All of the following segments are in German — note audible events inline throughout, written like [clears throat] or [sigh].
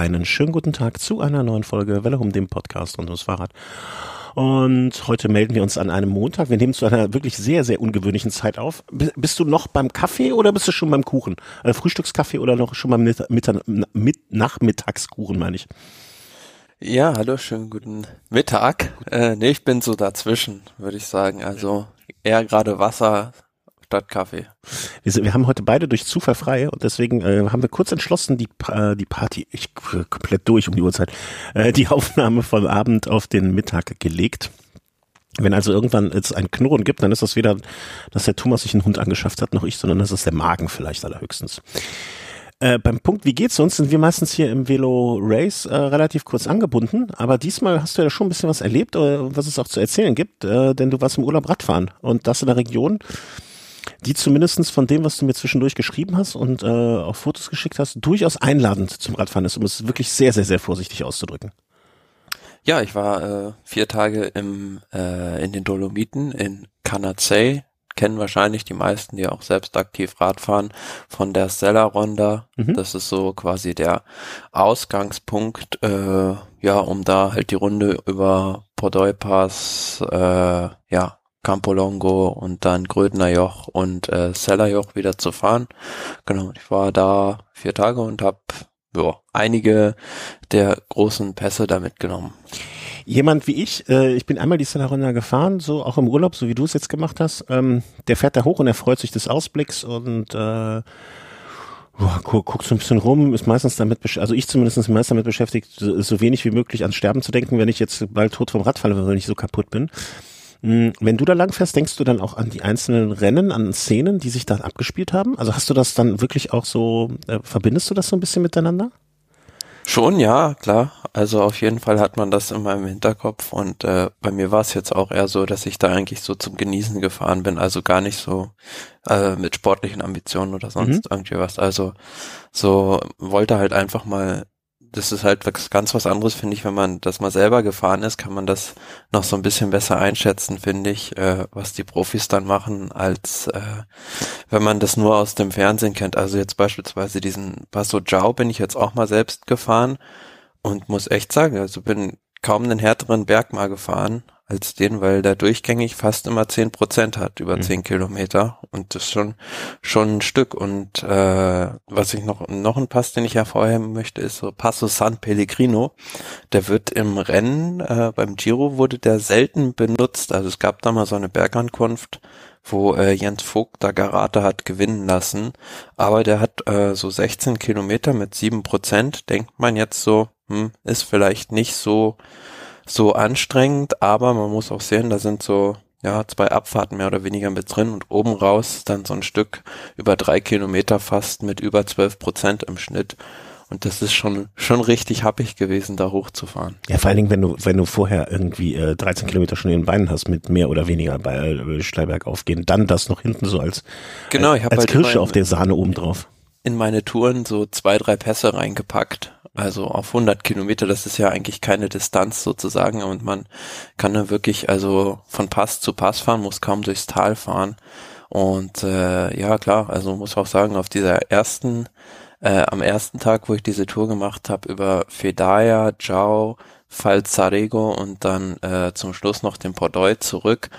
einen schönen guten Tag zu einer neuen Folge Welle um dem Podcast und ums Fahrrad. Und heute melden wir uns an einem Montag. Wir nehmen zu einer wirklich sehr, sehr ungewöhnlichen Zeit auf. Bist du noch beim Kaffee oder bist du schon beim Kuchen? Äh, Frühstückskaffee oder noch schon beim Mitt Mitt Mitt Nachmittagskuchen, meine ich? Ja, hallo, schönen guten Mittag. Äh, nee, ich bin so dazwischen, würde ich sagen. Also eher gerade Wasser, statt Kaffee. Wir, wir, haben heute beide durch Zufall frei und deswegen äh, haben wir kurz entschlossen, die, äh, die Party, ich äh, komplett durch um die Uhrzeit, äh, die [laughs] Aufnahme vom Abend auf den Mittag gelegt. Wenn also irgendwann es ein Knurren gibt, dann ist das weder, dass der Thomas sich einen Hund angeschafft hat, noch ich, sondern das ist der Magen vielleicht allerhöchstens. Äh, beim Punkt, wie geht's uns, sind wir meistens hier im Velo Race äh, relativ kurz angebunden, aber diesmal hast du ja schon ein bisschen was erlebt, äh, was es auch zu erzählen gibt, äh, denn du warst im Urlaub Radfahren und das in der Region, die zumindestens von dem, was du mir zwischendurch geschrieben hast und äh, auch Fotos geschickt hast, durchaus einladend zum Radfahren ist, um es wirklich sehr, sehr, sehr vorsichtig auszudrücken. Ja, ich war äh, vier Tage im, äh, in den Dolomiten in Canazei, kennen wahrscheinlich die meisten, die auch selbst aktiv Radfahren, von der Stella Ronda. Mhm. Das ist so quasi der Ausgangspunkt, äh, ja, um da halt die Runde über Podoi Pass, äh, ja, Campolongo und dann Grödner Joch und äh, Sellerjoch wieder zu fahren. Genau, ich war da vier Tage und habe ja, einige der großen Pässe da mitgenommen. Jemand wie ich, äh, ich bin einmal die Sellerronda gefahren, so auch im Urlaub, so wie du es jetzt gemacht hast. Ähm, der fährt da hoch und er freut sich des Ausblicks und äh, guckt guck so ein bisschen rum, ist meistens damit, also ich zumindest meist damit beschäftigt, so, so wenig wie möglich ans Sterben zu denken, wenn ich jetzt bald tot vom Rad falle, wenn ich so kaputt bin. Hm, wenn du da lang fährst, denkst du dann auch an die einzelnen Rennen, an Szenen, die sich da abgespielt haben? Also hast du das dann wirklich auch so, äh, verbindest du das so ein bisschen miteinander? Schon, ja, klar. Also auf jeden Fall hat man das in meinem Hinterkopf und äh, bei mir war es jetzt auch eher so, dass ich da eigentlich so zum Genießen gefahren bin, also gar nicht so äh, mit sportlichen Ambitionen oder sonst mhm. irgendwie was. Also so wollte halt einfach mal das ist halt ganz was anderes, finde ich, wenn man das mal selber gefahren ist, kann man das noch so ein bisschen besser einschätzen, finde ich, äh, was die Profis dann machen, als äh, wenn man das nur aus dem Fernsehen kennt. Also jetzt beispielsweise diesen Passo Giao bin ich jetzt auch mal selbst gefahren und muss echt sagen, also bin kaum einen härteren Berg mal gefahren als den, weil der durchgängig fast immer zehn Prozent hat, über mhm. zehn mhm. Kilometer. Und das ist schon, schon ein Stück. Und äh, was ich noch, noch ein Pass, den ich hervorheben möchte, ist so Passo San Pellegrino. Der wird im Rennen, äh, beim Giro wurde der selten benutzt. Also es gab da mal so eine Bergankunft, wo äh, Jens Vogt da Garate hat gewinnen lassen. Aber der hat äh, so 16 Kilometer mit sieben Prozent. Denkt man jetzt so, hm, ist vielleicht nicht so so anstrengend, aber man muss auch sehen, da sind so ja zwei Abfahrten mehr oder weniger mit drin und oben raus dann so ein Stück über drei Kilometer fast mit über zwölf Prozent im Schnitt. Und das ist schon schon richtig happig gewesen, da hochzufahren. Ja, vor allen Dingen, wenn du wenn du vorher irgendwie äh, 13 Kilometer schon in den Beinen hast mit mehr oder weniger bei äh, Steilberg aufgehen, dann das noch hinten so als genau, ich als, als halt Kirsche auf der Sahne oben drauf. In meine Touren so zwei drei Pässe reingepackt also auf 100 Kilometer, das ist ja eigentlich keine Distanz sozusagen und man kann da wirklich also von Pass zu Pass fahren, muss kaum durchs Tal fahren. Und äh, ja klar, also muss auch sagen, auf dieser ersten, äh, am ersten Tag, wo ich diese Tour gemacht habe, über Fedaya, Jiao, Falzarego und dann äh, zum Schluss noch den Pordoi zurück,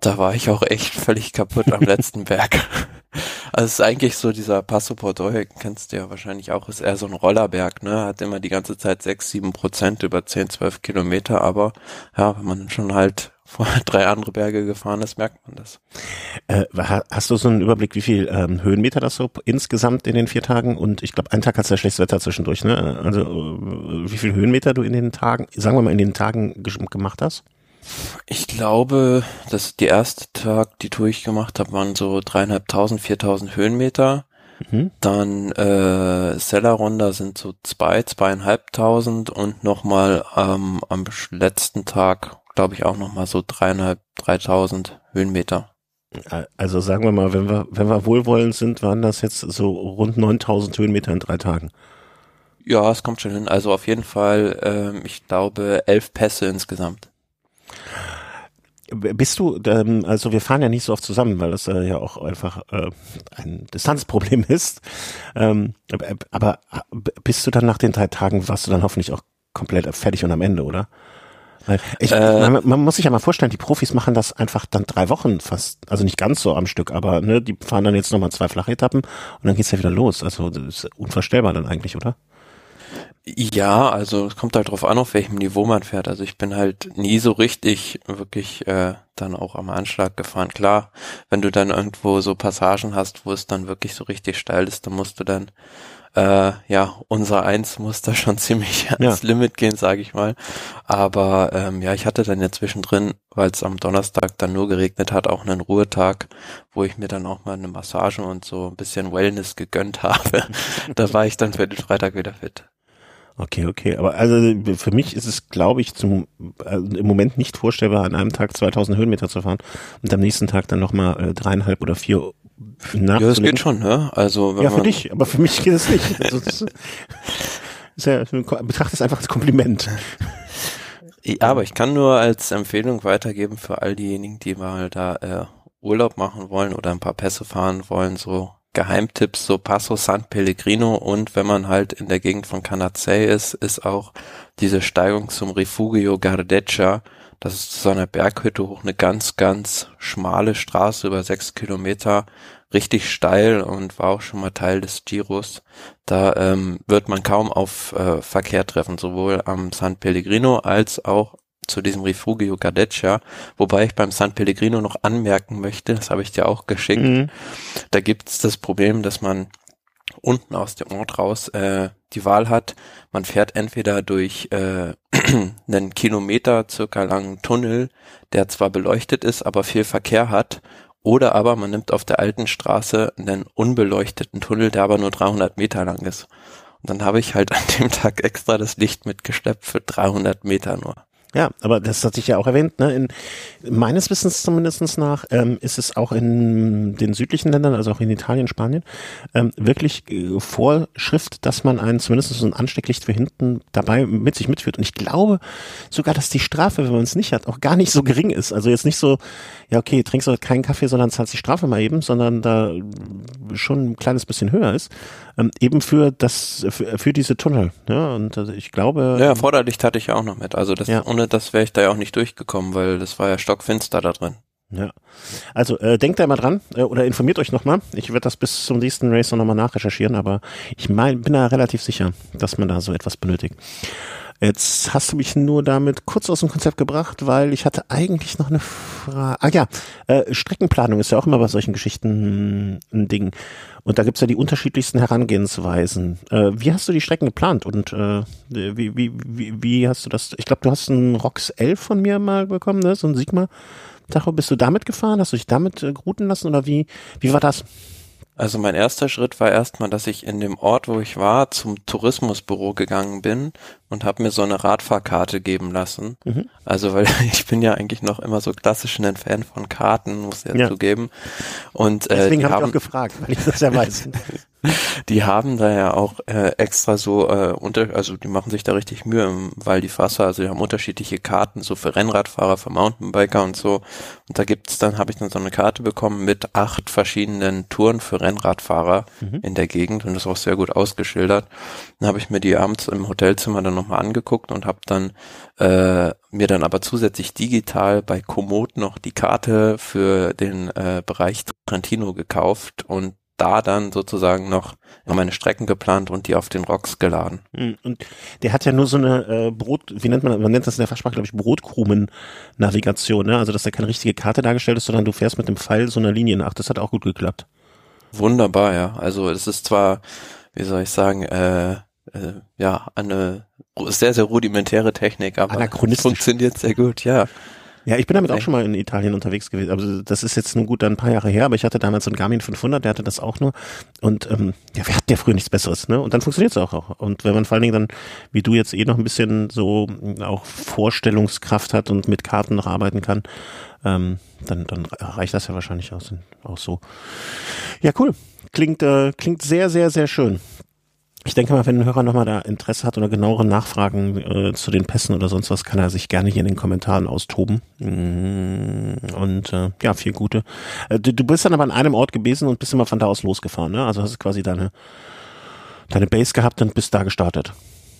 da war ich auch echt [laughs] völlig kaputt am letzten Berg. [laughs] [laughs] Also es ist eigentlich so dieser Passo Pordoi, kennst du ja wahrscheinlich auch, ist eher so ein Rollerberg, ne? Hat immer die ganze Zeit sechs, sieben Prozent über zehn, zwölf Kilometer, aber ja, wenn man schon halt vor [laughs] drei andere Berge gefahren ist, merkt man das. Äh, hast du so einen Überblick, wie viel ähm, Höhenmeter das so insgesamt in den vier Tagen? Und ich glaube, einen Tag hat es ja schlechtes Wetter zwischendurch, ne? Also äh, wie viel Höhenmeter du in den Tagen, sagen wir mal, in den Tagen gemacht hast? Ich glaube, dass die erste Tag, die Tour ich gemacht habe, waren so dreieinhalbtausend, viertausend Höhenmeter. Mhm. Dann äh, Sellerronda sind so zwei, zweieinhalbtausend und nochmal ähm, am letzten Tag, glaube ich, auch nochmal so dreieinhalb, dreitausend Höhenmeter. Also sagen wir mal, wenn wir, wenn wir wohlwollend sind, waren das jetzt so rund 9000 Höhenmeter in drei Tagen. Ja, es kommt schon hin. Also auf jeden Fall, ähm, ich glaube, elf Pässe insgesamt. Bist du, ähm, also wir fahren ja nicht so oft zusammen, weil das äh, ja auch einfach äh, ein Distanzproblem [laughs] ist. Ähm, aber bist du dann nach den drei Tagen, warst du dann hoffentlich auch komplett fertig und am Ende, oder? Ich, äh, man, man, muss sich ja mal vorstellen, die Profis machen das einfach dann drei Wochen fast, also nicht ganz so am Stück, aber ne, die fahren dann jetzt nochmal zwei Flachetappen und dann geht's ja wieder los. Also das ist unvorstellbar dann eigentlich, oder? Ja, also es kommt halt drauf an, auf welchem Niveau man fährt. Also ich bin halt nie so richtig wirklich äh, dann auch am Anschlag gefahren. Klar, wenn du dann irgendwo so Passagen hast, wo es dann wirklich so richtig steil ist, dann musst du dann äh, ja, unser Eins muss da schon [laughs] ziemlich ja. ans Limit gehen, sage ich mal. Aber ähm, ja, ich hatte dann ja zwischendrin, weil es am Donnerstag dann nur geregnet hat, auch einen Ruhetag, wo ich mir dann auch mal eine Massage und so ein bisschen Wellness gegönnt [laughs] habe. da war ich dann für den Freitag wieder fit. Okay, okay. Aber also für mich ist es, glaube ich, zum, also im Moment nicht vorstellbar, an einem Tag 2000 Höhenmeter zu fahren und am nächsten Tag dann nochmal äh, dreieinhalb oder vier ja, das geht schon, ne? Also wenn ja, für dich, aber für mich geht es nicht. Also, das [laughs] ist ja, betrachte es einfach als Kompliment. Ja, aber ich kann nur als Empfehlung weitergeben für all diejenigen, die mal da äh, Urlaub machen wollen oder ein paar Pässe fahren wollen, so Geheimtipps, so Passo San Pellegrino und wenn man halt in der Gegend von Canazei ist, ist auch diese Steigung zum Refugio Gardeccia das ist zu so einer Berghütte hoch eine ganz, ganz schmale Straße über sechs Kilometer, richtig steil und war auch schon mal Teil des Giros. Da ähm, wird man kaum auf äh, Verkehr treffen, sowohl am San Pellegrino als auch zu diesem Refugio Gardeccia, wobei ich beim San Pellegrino noch anmerken möchte, das habe ich dir auch geschickt, mhm. da gibt es das Problem, dass man unten aus dem Ort raus äh, die Wahl hat, man fährt entweder durch äh, [clears throat] einen Kilometer circa langen Tunnel, der zwar beleuchtet ist, aber viel Verkehr hat, oder aber man nimmt auf der alten Straße einen unbeleuchteten Tunnel, der aber nur 300 Meter lang ist. Und dann habe ich halt an dem Tag extra das Licht mitgeschleppt für 300 Meter nur. Ja, aber das hatte ich ja auch erwähnt. Ne? In, meines Wissens zumindestens nach ähm, ist es auch in den südlichen Ländern, also auch in Italien, Spanien, ähm, wirklich äh, Vorschrift, dass man einen zumindest so ein Anstecklicht für hinten dabei mit sich mitführt. Und ich glaube sogar, dass die Strafe, wenn man es nicht hat, auch gar nicht so gering ist. Also jetzt nicht so, ja okay, trinkst du keinen Kaffee, sondern zahlst die Strafe mal eben, sondern da schon ein kleines bisschen höher ist. Ähm, eben für das, für, für diese Tunnel. Ja, und also ich glaube. Ja, Vorderlicht hatte ich ja auch noch mit. Also das ja. ohne das wäre ich da ja auch nicht durchgekommen, weil das war ja stockfinster da drin. Ja. Also äh, denkt da mal dran äh, oder informiert euch nochmal. Ich werde das bis zum nächsten Race nochmal nachrecherchieren, aber ich mein, bin da relativ sicher, dass man da so etwas benötigt. Jetzt hast du mich nur damit kurz aus dem Konzept gebracht, weil ich hatte eigentlich noch eine Frage. Ah ja, äh, Streckenplanung ist ja auch immer bei solchen Geschichten ein Ding. Und da gibt's ja die unterschiedlichsten Herangehensweisen. Äh, wie hast du die Strecken geplant und äh, wie, wie, wie, wie hast du das? Ich glaube, du hast einen ROX 11 von mir mal bekommen, ne? so ein Sigma. Tacho, bist du damit gefahren? Hast du dich damit äh, routen lassen oder wie, wie war das? Also mein erster Schritt war erstmal, dass ich in dem Ort, wo ich war, zum Tourismusbüro gegangen bin und habe mir so eine Radfahrkarte geben lassen. Mhm. Also weil [laughs] ich bin ja eigentlich noch immer so klassisch ein Fan von Karten, muss ich ja, ja. zugeben. Und äh, deswegen habe ich auch gefragt, weil ich das ja weiß. [laughs] [laughs] die haben da ja auch äh, extra so äh, unter, also die machen sich da richtig Mühe im Val di Fassa, also die haben unterschiedliche Karten, so für Rennradfahrer, für Mountainbiker und so. Und da gibt's dann, habe ich dann so eine Karte bekommen mit acht verschiedenen Touren für Rennradfahrer mhm. in der Gegend und das ist auch sehr gut ausgeschildert. Dann habe ich mir die abends im Hotelzimmer dann nochmal angeguckt und habe dann äh, mir dann aber zusätzlich digital bei Komoot noch die Karte für den äh, Bereich Trentino gekauft und da dann sozusagen noch meine Strecken geplant und die auf den Rocks geladen. Hm, und der hat ja nur so eine äh, Brot, wie nennt man, man nennt das in der Fachsprache, glaube ich, Brotkrumen-Navigation, ne? Also dass da keine richtige Karte dargestellt ist, sondern du fährst mit dem Pfeil so einer Linie nach. Das hat auch gut geklappt. Wunderbar, ja. Also es ist zwar, wie soll ich sagen, äh, äh, ja, eine sehr, sehr rudimentäre Technik, aber funktioniert sehr gut, ja. Ja, ich bin damit auch schon mal in Italien unterwegs gewesen. Also das ist jetzt nun gut ein paar Jahre her, aber ich hatte damals so einen Garmin 500, der hatte das auch nur. Und ähm, ja, wir hatten ja früher nichts Besseres, ne? Und dann funktioniert es auch, auch. Und wenn man vor allen Dingen dann, wie du jetzt eh noch ein bisschen so auch Vorstellungskraft hat und mit Karten noch arbeiten kann, ähm, dann, dann reicht das ja wahrscheinlich auch, auch so. Ja, cool. Klingt, äh, klingt sehr, sehr, sehr schön. Ich denke mal, wenn ein Hörer nochmal da Interesse hat oder genauere Nachfragen äh, zu den Pässen oder sonst was, kann er sich gerne hier in den Kommentaren austoben. Mm, und äh, ja, viel Gute. Äh, du, du bist dann aber an einem Ort gewesen und bist immer von da aus losgefahren, ne? Also hast du quasi deine, deine Base gehabt und bist da gestartet.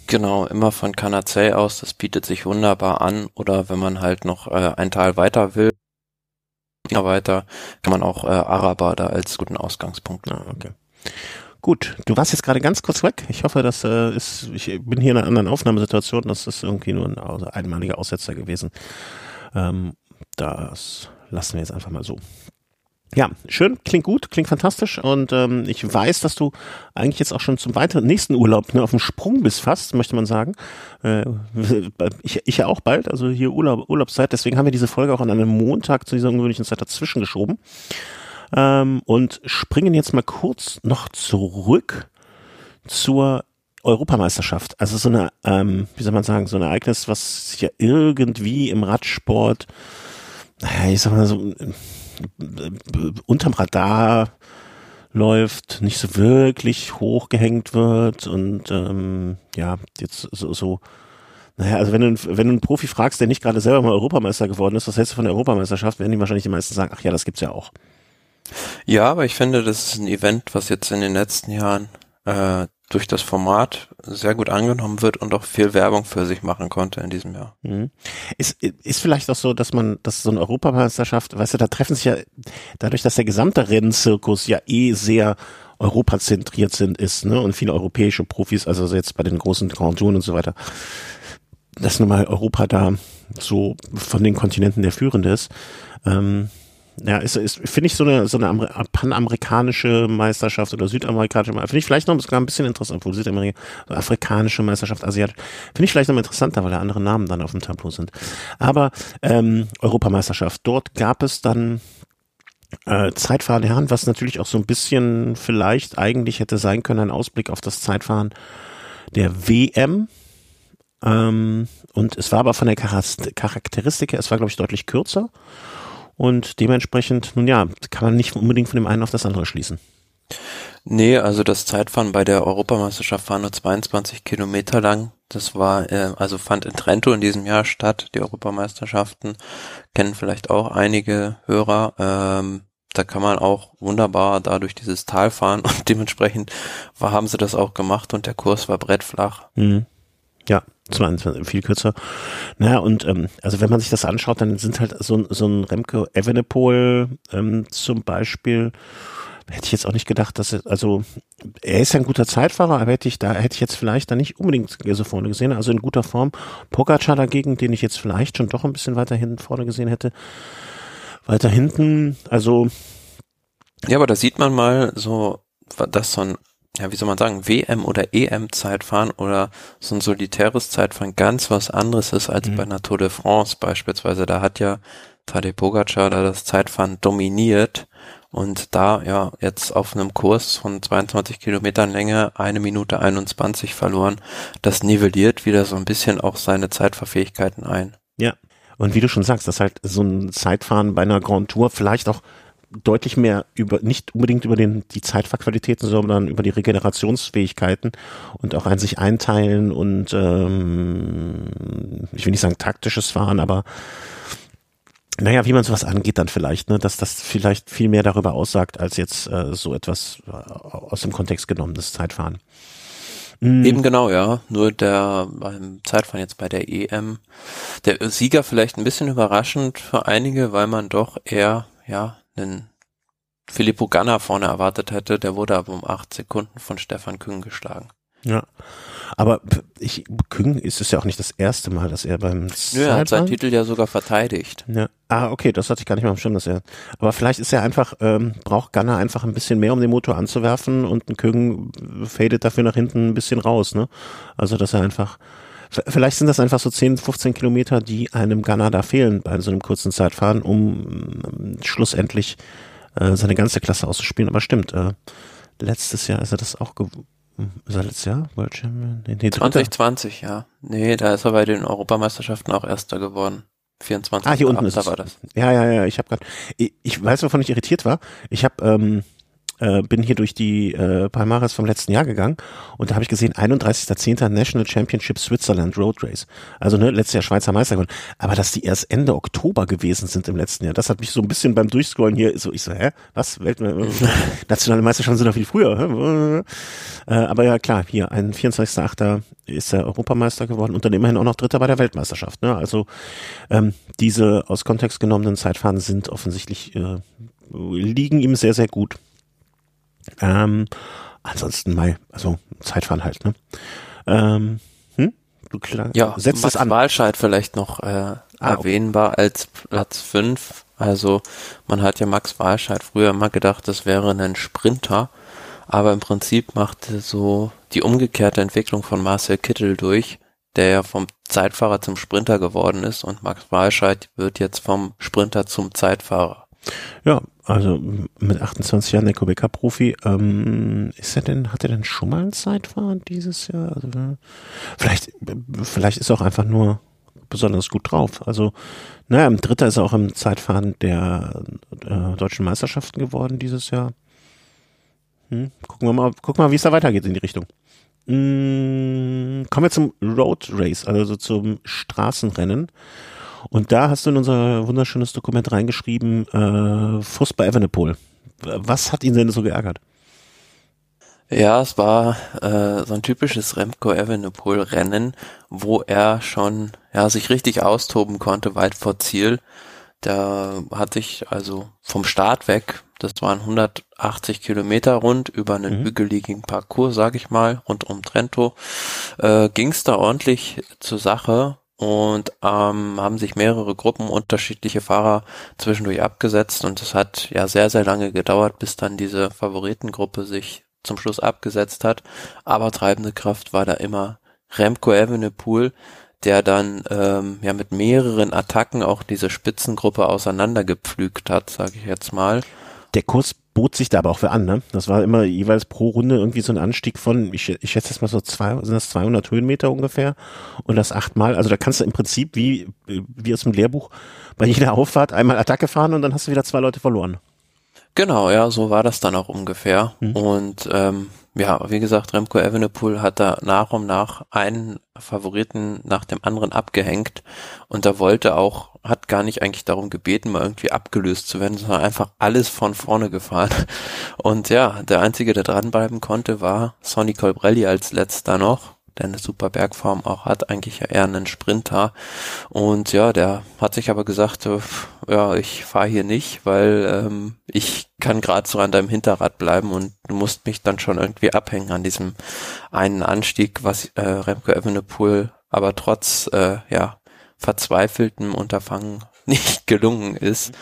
Genau, immer von Kanazei aus, das bietet sich wunderbar an. Oder wenn man halt noch äh, ein Tal weiter will, weiter, kann man auch äh, Araber da als guten Ausgangspunkt. Ah, okay. Gut, du warst jetzt gerade ganz kurz weg. Ich hoffe, das äh, ist, ich bin hier in einer anderen Aufnahmesituation. Das ist irgendwie nur ein einmaliger Aussetzer gewesen. Ähm, das lassen wir jetzt einfach mal so. Ja, schön, klingt gut, klingt fantastisch und ähm, ich weiß, dass du eigentlich jetzt auch schon zum weiteren nächsten Urlaub ne, auf dem Sprung bist fast, möchte man sagen. Äh, ich, ja auch bald, also hier Urlaub, Urlaubszeit, deswegen haben wir diese Folge auch an einem Montag zu dieser ungewöhnlichen Zeit dazwischen geschoben ähm, und springen jetzt mal kurz noch zurück zur Europameisterschaft. Also so eine, ähm, wie soll man sagen, so ein Ereignis, was sich ja irgendwie im Radsport, naja, ich sag mal so, unterm Radar läuft, nicht so wirklich hochgehängt wird und ähm, ja, jetzt so, so naja, also wenn du, wenn du einen Profi fragst, der nicht gerade selber mal Europameister geworden ist, was hältst du von der Europameisterschaft, werden die wahrscheinlich die meisten sagen, ach ja, das gibt's ja auch. Ja, aber ich finde, das ist ein Event, was jetzt in den letzten Jahren äh, durch das Format sehr gut angenommen wird und auch viel Werbung für sich machen konnte in diesem Jahr. Mhm. Ist, ist vielleicht auch so, dass man, dass so eine Europameisterschaft, weißt du, da treffen sich ja, dadurch, dass der gesamte Rennzirkus ja eh sehr europazentriert sind, ist, ne, und viele europäische Profis, also jetzt bei den großen Grand Touren und so weiter, dass nun mal Europa da so von den Kontinenten der führende ist, ähm, ja, ist, ist finde ich so eine, so eine panamerikanische Meisterschaft oder südamerikanische Meisterschaft, finde ich vielleicht noch ein bisschen interessant, obwohl Südamerika, so afrikanische Meisterschaft, asiatisch, finde ich vielleicht noch interessanter, weil da andere Namen dann auf dem Tableau sind. Aber ähm, Europameisterschaft, dort gab es dann äh, Zeitfahren der was natürlich auch so ein bisschen vielleicht eigentlich hätte sein können, ein Ausblick auf das Zeitfahren der WM. Ähm, und es war aber von der Charakteristik her, es war glaube ich deutlich kürzer und dementsprechend, nun ja, kann man nicht unbedingt von dem einen auf das andere schließen. Nee, also das Zeitfahren bei der Europameisterschaft war nur 22 Kilometer lang. Das war, äh, also fand in Trento in diesem Jahr statt, die Europameisterschaften. Kennen vielleicht auch einige Hörer. Ähm, da kann man auch wunderbar da durch dieses Tal fahren [laughs] und dementsprechend war, haben sie das auch gemacht und der Kurs war brettflach. Mhm. Ja, 22, viel kürzer. Naja, und ähm, also wenn man sich das anschaut, dann sind halt so, so ein Remke Evenepoel ähm, zum Beispiel, hätte ich jetzt auch nicht gedacht, dass er, also er ist ja ein guter Zeitfahrer, aber hätte ich da, hätte ich jetzt vielleicht da nicht unbedingt so vorne gesehen, also in guter Form. Pogacar dagegen, den ich jetzt vielleicht schon doch ein bisschen weiter hinten vorne gesehen hätte. Weiter hinten, also. Ja, aber da sieht man mal so, dass so ein ja, wie soll man sagen, WM oder EM-Zeitfahren oder so ein solitäres Zeitfahren ganz was anderes ist als mhm. bei einer Tour de France beispielsweise. Da hat ja Tadej Pogacar da das Zeitfahren dominiert und da ja jetzt auf einem Kurs von 22 Kilometern Länge eine Minute 21 verloren. Das nivelliert wieder so ein bisschen auch seine Zeitverfähigkeiten ein. Ja. Und wie du schon sagst, dass halt so ein Zeitfahren bei einer Grand Tour vielleicht auch deutlich mehr über, nicht unbedingt über den, die Zeitfahrqualitäten, sondern über die Regenerationsfähigkeiten und auch ein sich einteilen und, ähm, ich will nicht sagen taktisches Fahren, aber naja, wie man sowas angeht dann vielleicht, ne, dass das vielleicht viel mehr darüber aussagt, als jetzt äh, so etwas äh, aus dem Kontext genommenes Zeitfahren. Mhm. Eben genau, ja. Nur der beim Zeitfahren jetzt bei der EM, der Sieger vielleicht ein bisschen überraschend für einige, weil man doch eher, ja, einen Filippo Ganna vorne erwartet hätte, der wurde aber um acht Sekunden von Stefan Küng geschlagen. Ja. Aber ich, Küng ist es ja auch nicht das erste Mal, dass er beim Nö, er hat seinen Titel ja sogar verteidigt. Ja. Ah, okay, das hatte ich gar nicht mal am Schirm, dass er. Aber vielleicht ist er einfach, ähm, braucht Gunner einfach ein bisschen mehr, um den Motor anzuwerfen und ein Küng fadet dafür nach hinten ein bisschen raus, ne? Also, dass er einfach, vielleicht sind das einfach so 10, 15 Kilometer, die einem Gunner da fehlen bei so einem kurzen Zeitfahren, um ähm, schlussendlich äh, seine ganze Klasse auszuspielen. Aber stimmt, äh, letztes Jahr ist er das auch geworden. Ist er letztes Jahr World Champion? Nee, nee, 2020, ja. Nee, da ist er bei den Europameisterschaften auch Erster geworden. 24. Ah, hier unten ist da war das. Ja, ja, ja, ich habe gerade ich, ich weiß, wovon ich irritiert war. Ich habe ähm, äh, bin hier durch die äh, Palmares vom letzten Jahr gegangen und da habe ich gesehen, 31.10. National Championship Switzerland Road Race. Also ne, letztes Jahr Schweizer Meister geworden. Aber dass die erst Ende Oktober gewesen sind im letzten Jahr, das hat mich so ein bisschen beim Durchscrollen hier so, ich so, hä, was? Welt, [laughs] nationale Meisterschaften sind doch viel früher. Äh, aber ja klar, hier, ein 24.8. ist er Europameister geworden und dann immerhin auch noch Dritter bei der Weltmeisterschaft. Ne? Also ähm, diese aus Kontext genommenen Zeitfahren sind offensichtlich äh, liegen ihm sehr, sehr gut. Ähm, ansonsten mal, also Zeitfahren halt, ne? Ähm, hm? Du klar, ja, setzt Max es an. Walscheid vielleicht noch äh, ah, erwähnbar okay. als Platz 5. Also man hat ja Max Walscheid früher immer gedacht, das wäre ein Sprinter, aber im Prinzip machte so die umgekehrte Entwicklung von Marcel Kittel durch, der ja vom Zeitfahrer zum Sprinter geworden ist und Max Walscheid wird jetzt vom Sprinter zum Zeitfahrer. Ja, also mit 28 Jahren Neko Becker Profi. Ähm, ist er denn, hat er denn schon mal ein Zeitfahren dieses Jahr? Also, vielleicht, vielleicht ist er auch einfach nur besonders gut drauf. Also, naja, im Dritter ist er auch im Zeitfahren der äh, deutschen Meisterschaften geworden dieses Jahr. Hm, gucken wir mal, gucken wir mal, wie es da weitergeht in die Richtung. Hm, kommen wir zum Road Race, also zum Straßenrennen. Und da hast du in unser wunderschönes Dokument reingeschrieben, äh, Fuß bei Evenepoel. Was hat ihn denn so geärgert? Ja, es war äh, so ein typisches Remco Evenepoel Rennen, wo er schon ja sich richtig austoben konnte weit vor Ziel. Da hatte ich also vom Start weg, das waren 180 Kilometer rund über einen mhm. hügeligen Parcours, sag ich mal, rund um Trento, äh, ging es da ordentlich zur Sache und ähm, haben sich mehrere Gruppen unterschiedliche Fahrer zwischendurch abgesetzt und es hat ja sehr, sehr lange gedauert, bis dann diese Favoritengruppe sich zum Schluss abgesetzt hat. Aber treibende Kraft war da immer Remco Evenepoel, der dann ähm, ja mit mehreren Attacken auch diese Spitzengruppe auseinandergepflügt hat, sage ich jetzt mal. Der Kurs bot sich da aber auch für an, ne? Das war immer jeweils pro Runde irgendwie so ein Anstieg von, ich, ich schätze jetzt mal so zwei, sind das 200 Höhenmeter ungefähr und das achtmal. Also da kannst du im Prinzip wie, wie aus dem Lehrbuch bei jeder Auffahrt einmal Attacke fahren und dann hast du wieder zwei Leute verloren. Genau, ja, so war das dann auch ungefähr. Mhm. Und ähm, ja, wie gesagt, Remco Evenepoel hat da nach und nach einen Favoriten nach dem anderen abgehängt und da wollte auch, hat gar nicht eigentlich darum gebeten, mal irgendwie abgelöst zu werden, sondern einfach alles von vorne gefahren. Und ja, der einzige, der dranbleiben konnte, war Sonny Colbrelli als letzter noch der eine super Bergform auch hat, eigentlich eher einen Sprinter. Und ja, der hat sich aber gesagt, äh, ja, ich fahre hier nicht, weil ähm, ich kann gerade so an deinem Hinterrad bleiben und du musst mich dann schon irgendwie abhängen an diesem einen Anstieg, was äh, Remco Evenepoel aber trotz äh, ja verzweifeltem Unterfangen [laughs] nicht gelungen ist.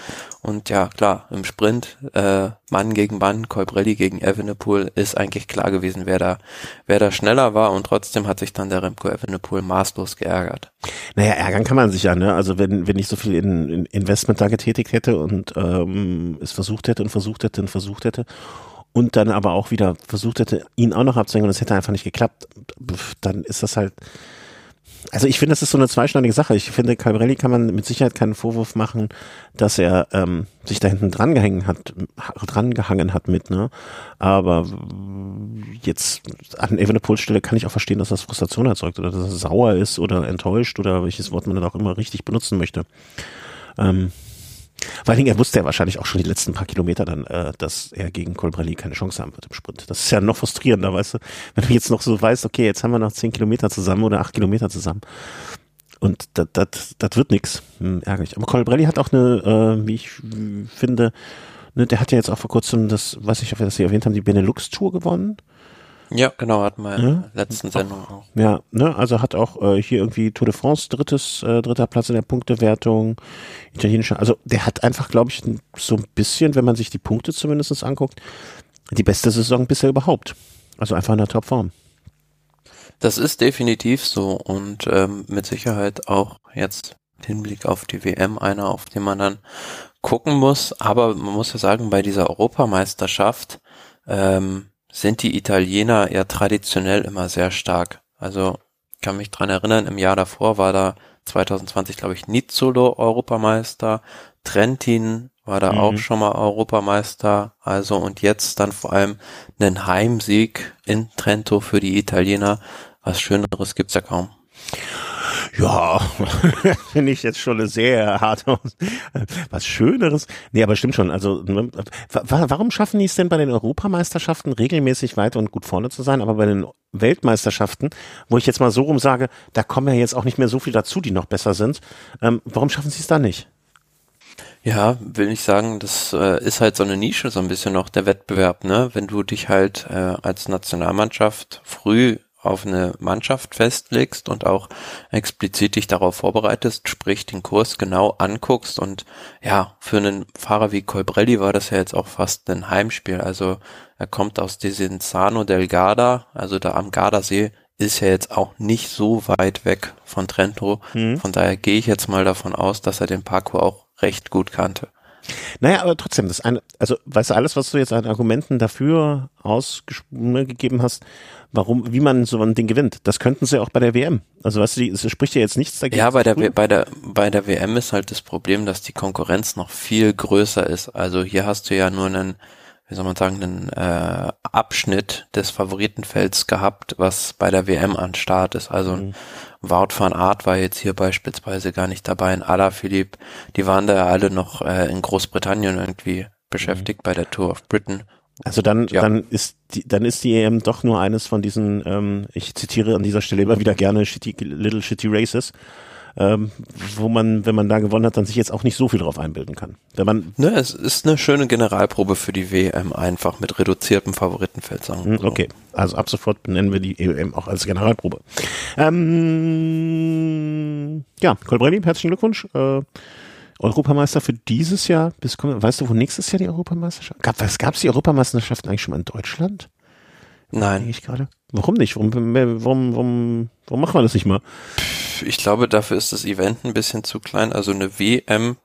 Und ja, klar, im Sprint, äh, Mann gegen Mann, Colbrelli gegen Evenepoel, ist eigentlich klar gewesen, wer da, wer da schneller war und trotzdem hat sich dann der Remco Evenepoel maßlos geärgert. Naja, ärgern kann man sich ja, ne? Also wenn, wenn ich so viel in, in Investment da getätigt hätte und ähm, es versucht hätte und versucht hätte und versucht hätte und dann aber auch wieder versucht hätte, ihn auch noch abzuhängen und es hätte einfach nicht geklappt, dann ist das halt, also ich finde, das ist so eine zweischneidige Sache. Ich finde, Calvarelli kann man mit Sicherheit keinen Vorwurf machen, dass er ähm, sich da hinten dran gehangen hat, dran gehangen hat mit, ne? Aber jetzt an Evenepoels Stelle kann ich auch verstehen, dass das Frustration erzeugt oder dass er sauer ist oder enttäuscht oder welches Wort man dann auch immer richtig benutzen möchte. Ähm, vor allen Dingen, er wusste ja wahrscheinlich auch schon die letzten paar Kilometer dann, äh, dass er gegen Colbrelli keine Chance haben wird im Sprint. Das ist ja noch frustrierender, weißt du, wenn du jetzt noch so weißt, okay, jetzt haben wir noch zehn Kilometer zusammen oder acht Kilometer zusammen. Und das, wird nix. Hm, ärgerlich. Aber Colbrelli hat auch eine, äh, wie ich finde, ne, der hat ja jetzt auch vor kurzem das, weiß ich, ob wir das hier erwähnt haben, die Benelux-Tour gewonnen. Ja, genau, hatten wir in der letzten Sendung auch. Ja, ne, also hat auch äh, hier irgendwie Tour de France drittes, äh, dritter Platz in der Punktewertung, italienischer, also der hat einfach, glaube ich, so ein bisschen, wenn man sich die Punkte zumindest anguckt, die beste Saison bisher überhaupt. Also einfach in der Topform. Das ist definitiv so und ähm, mit Sicherheit auch jetzt Hinblick auf die WM einer, auf den man dann gucken muss. Aber man muss ja sagen, bei dieser Europameisterschaft ähm, sind die Italiener ja traditionell immer sehr stark. Also kann mich dran erinnern, im Jahr davor war da 2020, glaube ich, Nizzolo Europameister. Trentin war da mhm. auch schon mal Europameister. Also und jetzt dann vor allem einen Heimsieg in Trento für die Italiener. Was Schöneres gibt's ja kaum. Ja, [laughs] finde ich jetzt schon eine sehr harte, was Schöneres. Nee, aber stimmt schon. Also, ne, warum schaffen die es denn bei den Europameisterschaften regelmäßig weiter und gut vorne zu sein, aber bei den Weltmeisterschaften, wo ich jetzt mal so rum sage, da kommen ja jetzt auch nicht mehr so viel dazu, die noch besser sind. Ähm, warum schaffen sie es da nicht? Ja, will ich sagen, das äh, ist halt so eine Nische so ein bisschen noch der Wettbewerb, ne? Wenn du dich halt äh, als Nationalmannschaft früh auf eine Mannschaft festlegst und auch explizit dich darauf vorbereitest, sprich den Kurs genau anguckst und ja, für einen Fahrer wie Colbrelli war das ja jetzt auch fast ein Heimspiel. Also er kommt aus Desenzano del Garda, also da am Gardasee ist ja jetzt auch nicht so weit weg von Trento. Mhm. Von daher gehe ich jetzt mal davon aus, dass er den Parkour auch recht gut kannte. Naja, aber trotzdem, das eine, also weißt du, alles, was du jetzt an Argumenten dafür ausgegeben hast, warum, wie man so ein Ding gewinnt, das könnten sie auch bei der WM. Also weißt du, es spricht ja jetzt nichts dagegen. Ja, bei der, bei der, bei der WM ist halt das Problem, dass die Konkurrenz noch viel größer ist. Also hier hast du ja nur einen, wie soll man sagen, einen äh, Abschnitt des Favoritenfelds gehabt, was bei der WM an Start ist. Also mhm. Wout van Aert war jetzt hier beispielsweise gar nicht dabei, in Alaphilippe, die waren da ja alle noch äh, in Großbritannien irgendwie beschäftigt mhm. bei der Tour of Britain. Also dann, ja. dann ist die, dann ist die EM doch nur eines von diesen, ähm, ich zitiere an dieser Stelle immer wieder gerne shitty, Little Shitty Races, ähm, wo man, wenn man da gewonnen hat, dann sich jetzt auch nicht so viel drauf einbilden kann. Wenn man ne, es ist eine schöne Generalprobe für die WM einfach mit reduziertem Favoritenfeld sagen. Hm, okay, also ab sofort benennen wir die EM auch als Generalprobe. Ähm, ja, Colbrelli, herzlichen Glückwunsch. Äh, Europameister für dieses Jahr. Bis, weißt du, wo nächstes Jahr die Europameisterschaft? Gab es gab's die Europameisterschaften eigentlich schon mal in Deutschland? Nein. Ich gerade. Warum nicht? Warum, warum, warum, warum machen wir das nicht mal? Ich glaube, dafür ist das Event ein bisschen zu klein. Also eine WM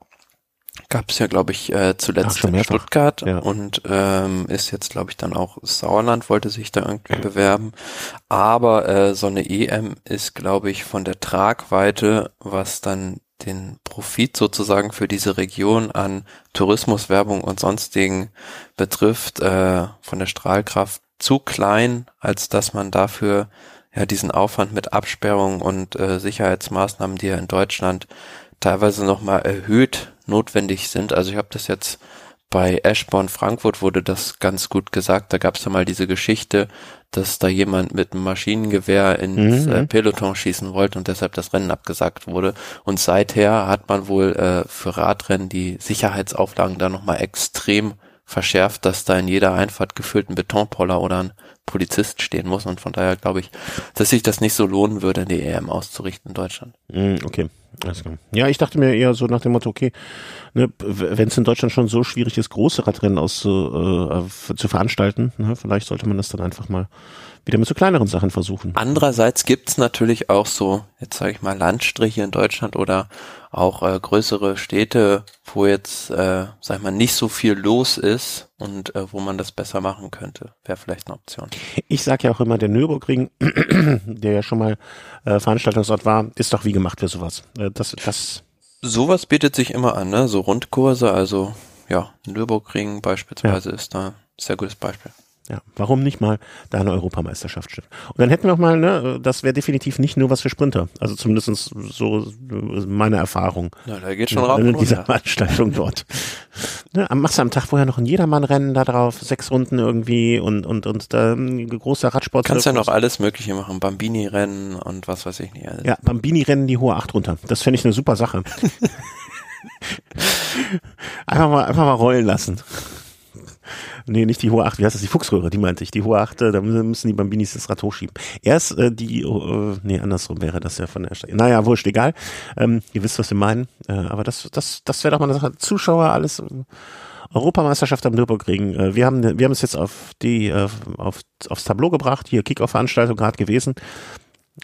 gab es ja, glaube ich, äh, zuletzt Ach, in Stuttgart ja. und ähm, ist jetzt, glaube ich, dann auch Sauerland wollte sich da irgendwie bewerben. Aber äh, so eine EM ist, glaube ich, von der Tragweite, was dann den Profit sozusagen für diese Region an Tourismuswerbung und sonstigen betrifft, äh, von der Strahlkraft zu klein, als dass man dafür ja diesen Aufwand mit Absperrung und äh, Sicherheitsmaßnahmen, die ja in Deutschland teilweise nochmal erhöht notwendig sind. Also ich habe das jetzt bei Ashbourne Frankfurt wurde das ganz gut gesagt. Da gab es ja mal diese Geschichte, dass da jemand mit einem Maschinengewehr ins mhm. äh, Peloton schießen wollte und deshalb das Rennen abgesagt wurde. Und seither hat man wohl äh, für Radrennen die Sicherheitsauflagen da nochmal extrem verschärft, dass da in jeder Einfahrt gefühlt ein Betonpoller oder ein Polizist stehen muss. Und von daher glaube ich, dass sich das nicht so lohnen würde, die EM auszurichten in Deutschland. Mhm, okay. Ja, ich dachte mir eher so nach dem Motto, okay, ne, wenn es in Deutschland schon so schwierig ist, große Radrennen auszu, äh, zu veranstalten, ne, vielleicht sollte man das dann einfach mal wieder mit so kleineren Sachen versuchen. Andererseits gibt's natürlich auch so, jetzt sage ich mal, Landstriche in Deutschland oder auch äh, größere Städte, wo jetzt, äh, sag ich mal, nicht so viel los ist und äh, wo man das besser machen könnte. Wäre vielleicht eine Option. Ich sage ja auch immer, der Nürburgring, [clears throat] der ja schon mal äh, Veranstaltungsort war, ist doch wie gemacht für sowas. Äh, das, das Sowas bietet sich immer an, ne? So Rundkurse, also ja, Nürburgring beispielsweise ja. ist da ein sehr gutes Beispiel. Ja, warum nicht mal da eine Europameisterschaft statt? Und dann hätten wir auch mal, ne, das wäre definitiv nicht nur was für Sprinter. Also zumindest so meine Erfahrung. Ja, da geht schon rauf in dieser Veranstaltung dort. Ne, machst du am Tag vorher noch ein Jedermann-Rennen da drauf, sechs Runden irgendwie und und und da ein großer Radsport. Kannst ja noch alles Mögliche machen, Bambini-Rennen und was weiß ich nicht alles. Ja, Bambini-Rennen die hohe Acht runter. Das fände ich eine super Sache. [laughs] einfach mal einfach mal rollen lassen. Nee, nicht die hohe Acht, wie heißt das? Die Fuchsröhre, die meinte ich. Die hohe Acht, da müssen die Bambinis das Rad hochschieben. Erst äh, die, äh, nee, andersrum wäre das ja von der Strecke. Naja, wurscht, egal. Ähm, ihr wisst, was wir meinen. Äh, aber das, das, das wäre doch mal eine Sache. Zuschauer, alles. Äh, Europameisterschaft am Nürburgring. Äh, wir haben, wir haben es jetzt auf die, äh, auf, aufs Tableau gebracht. Hier Kickoff-Veranstaltung gerade gewesen.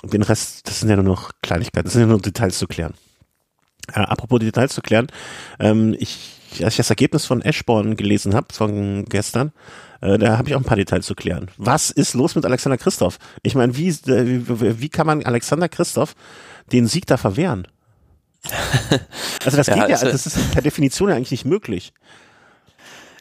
Den Rest, das sind ja nur noch Kleinigkeiten. Das sind ja nur Details zu klären. Äh, apropos Details zu klären, ähm, ich als ich das Ergebnis von Ashbourne gelesen habe von gestern, äh, da habe ich auch ein paar Details zu klären. Was ist los mit Alexander Christoph? Ich meine, wie, äh, wie, wie kann man Alexander Christoph den Sieg da verwehren? [laughs] Also das geht ja, ja also das ist per Definition eigentlich nicht möglich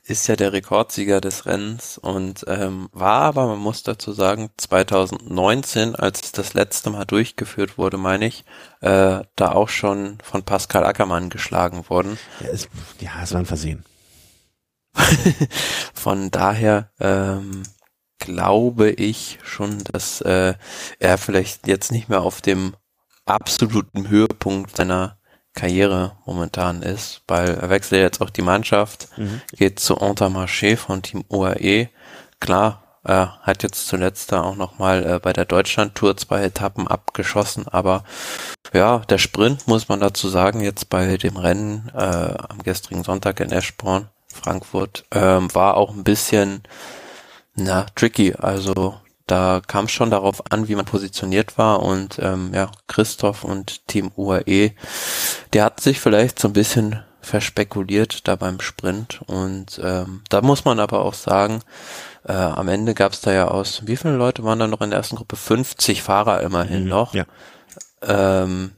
ist ja der Rekordsieger des Rennens und ähm, war aber, man muss dazu sagen, 2019, als es das letzte Mal durchgeführt wurde, meine ich, äh, da auch schon von Pascal Ackermann geschlagen worden. Ja, es, ja, es war ein Versehen. [laughs] von daher ähm, glaube ich schon, dass äh, er vielleicht jetzt nicht mehr auf dem absoluten Höhepunkt seiner Karriere momentan ist, weil er wechselt jetzt auch die Mannschaft, mhm. geht zu Intermarché von Team UAE. Klar, er hat jetzt zuletzt da auch nochmal äh, bei der Deutschland-Tour zwei Etappen abgeschossen, aber ja, der Sprint, muss man dazu sagen, jetzt bei dem Rennen äh, am gestrigen Sonntag in Eschborn, Frankfurt, ähm, war auch ein bisschen na, tricky. Also da kam es schon darauf an, wie man positioniert war und ähm, ja, Christoph und Team UAE, der hat sich vielleicht so ein bisschen verspekuliert da beim Sprint und ähm, da muss man aber auch sagen, äh, am Ende gab es da ja aus, wie viele Leute waren da noch in der ersten Gruppe? 50 Fahrer immerhin mhm, noch. Ja. Ähm,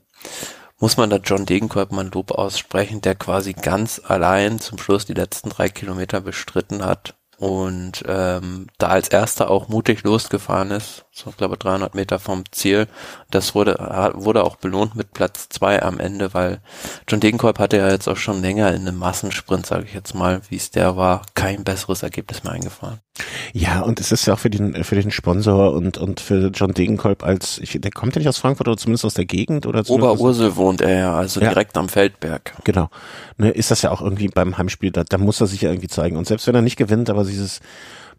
muss man da John Degenkolb mal ein Lob aussprechen, der quasi ganz allein zum Schluss die letzten drei Kilometer bestritten hat und ähm, da als erster auch mutig losgefahren ist, so glaube 300 Meter vom Ziel. Das wurde wurde auch belohnt mit Platz zwei am Ende, weil John Degenkolb hatte ja jetzt auch schon länger in einem Massensprint, sage ich jetzt mal, wie es der war, kein besseres Ergebnis mehr eingefahren. Ja, und es ist ja auch für den für den Sponsor und und für John Degenkolb als ich, der kommt ja nicht aus Frankfurt oder zumindest aus der Gegend oder Oberursel wohnt er ja, also ja. direkt am Feldberg. Genau. Ne, ist das ja auch irgendwie beim Heimspiel, da, da muss er sich ja irgendwie zeigen und selbst wenn er nicht gewinnt, aber dieses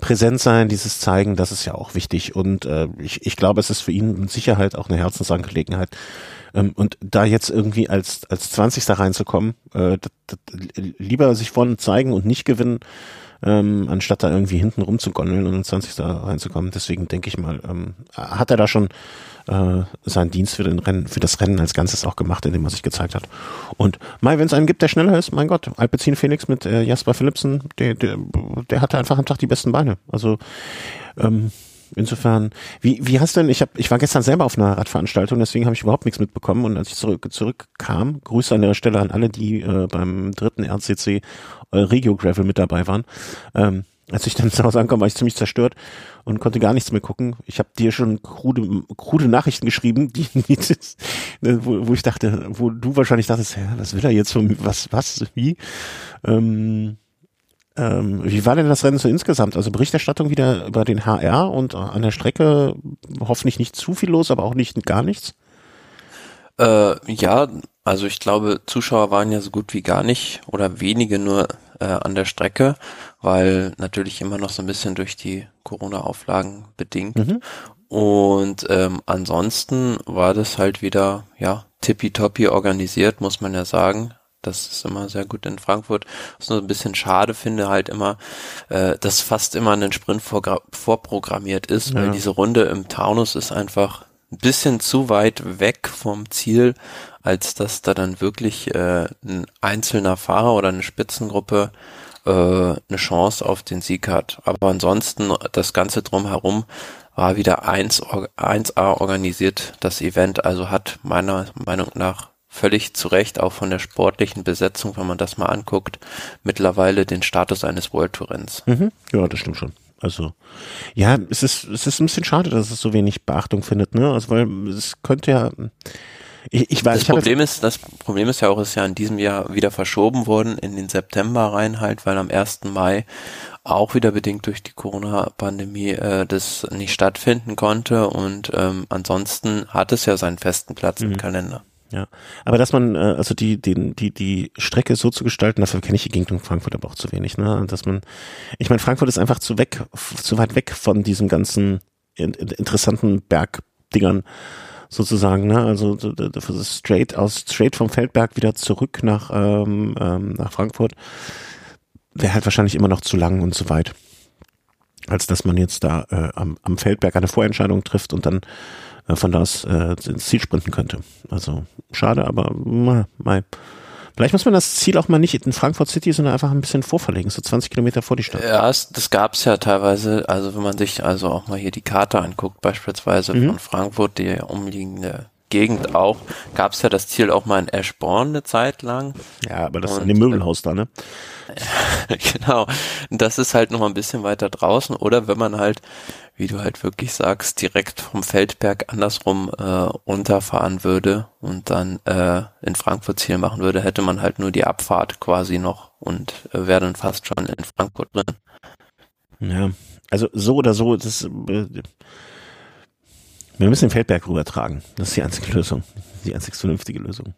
präsent sein, dieses Zeigen, das ist ja auch wichtig. Und äh, ich, ich glaube, es ist für ihn mit Sicherheit auch eine Herzensangelegenheit. Ähm, und da jetzt irgendwie als als 20. reinzukommen, äh, lieber sich vorne zeigen und nicht gewinnen, ähm, anstatt da irgendwie hinten rumzugondeln und ins 20. reinzukommen. Deswegen denke ich mal, ähm, hat er da schon äh, seinen Dienst für den Rennen, für das Rennen als Ganzes auch gemacht, indem er sich gezeigt hat. Und mal, wenn es einen gibt, der schneller ist, mein Gott, Alpecin Felix mit äh, Jasper Philipsen, der, der, der hatte einfach am Tag die besten Beine. Also ähm, insofern, wie, wie hast du denn, ich hab, ich war gestern selber auf einer Radveranstaltung, deswegen habe ich überhaupt nichts mitbekommen und als ich zurück, zurückkam, Grüße an der Stelle an alle, die äh, beim dritten RCC äh, Regio Gravel mit dabei waren, ähm, als ich dann zu Hause ankam, war ich ziemlich zerstört und konnte gar nichts mehr gucken. Ich habe dir schon krude, krude Nachrichten geschrieben, die, [laughs] die ne, wo, wo ich dachte, wo du wahrscheinlich dachtest, ja, was will er jetzt von was, was, wie? Ähm, ähm, wie war denn das Rennen so insgesamt? Also Berichterstattung wieder über den HR und an der Strecke hoffentlich nicht zu viel los, aber auch nicht gar nichts? Äh, ja, also ich glaube, Zuschauer waren ja so gut wie gar nicht oder wenige nur äh, an der Strecke, weil natürlich immer noch so ein bisschen durch die Corona-Auflagen bedingt. Mhm. Und ähm, ansonsten war das halt wieder, ja, tippitoppi organisiert, muss man ja sagen. Das ist immer sehr gut in Frankfurt. Was nur ein bisschen schade finde, halt immer, äh, dass fast immer ein Sprint vorprogrammiert ist, ja. weil diese Runde im Taunus ist einfach ein bisschen zu weit weg vom Ziel, als dass da dann wirklich äh, ein einzelner Fahrer oder eine Spitzengruppe äh, eine Chance auf den Sieg hat. Aber ansonsten das Ganze drumherum war wieder 1, 1A organisiert, das Event. Also hat meiner Meinung nach völlig zu Recht auch von der sportlichen Besetzung, wenn man das mal anguckt, mittlerweile den Status eines World Tour Renns. Mhm. Ja, das stimmt schon. Also ja, es ist es ist ein bisschen schade, dass es so wenig Beachtung findet, ne? Also weil es könnte ja ich, ich weiß, das ich Problem ist, das Problem ist ja auch, ist ja in diesem Jahr wieder verschoben worden in den September rein halt, weil am 1. Mai auch wieder bedingt durch die Corona-Pandemie äh, das nicht stattfinden konnte und ähm, ansonsten hat es ja seinen festen Platz mhm. im Kalender. Ja, aber dass man, äh, also die, die, die, die Strecke so zu gestalten, dafür kenne ich die Gegend in Frankfurt aber auch zu wenig, ne? Dass man, ich meine, Frankfurt ist einfach zu weg, zu weit weg von diesem ganzen interessanten Bergdingern sozusagen, ne? Also straight aus, straight vom Feldberg wieder zurück nach, ähm, ähm, nach Frankfurt wäre halt wahrscheinlich immer noch zu lang und zu weit. Als dass man jetzt da äh, am, am Feldberg eine Vorentscheidung trifft und dann von da aus äh, ins Ziel sprinten könnte. Also schade, aber mal. Vielleicht muss man das Ziel auch mal nicht in Frankfurt City, sondern einfach ein bisschen vorverlegen, so 20 Kilometer vor die Stadt. Ja, das, das gab es ja teilweise, also wenn man sich also auch mal hier die Karte anguckt, beispielsweise mhm. von Frankfurt, die umliegende Gegend auch. Gab es ja das Ziel auch mal in Ashbourne eine Zeit lang. Ja, aber das ist in dem Möbelhaus da, ne? [laughs] genau. Das ist halt noch mal ein bisschen weiter draußen. Oder wenn man halt, wie du halt wirklich sagst, direkt vom Feldberg andersrum äh, runterfahren würde und dann äh, in Frankfurt Ziel machen würde, hätte man halt nur die Abfahrt quasi noch und äh, wäre dann fast schon in Frankfurt drin. Ja, also so oder so, das, äh, wir müssen den Feldberg rübertragen. Das ist die einzige Lösung, die einzig vernünftige Lösung.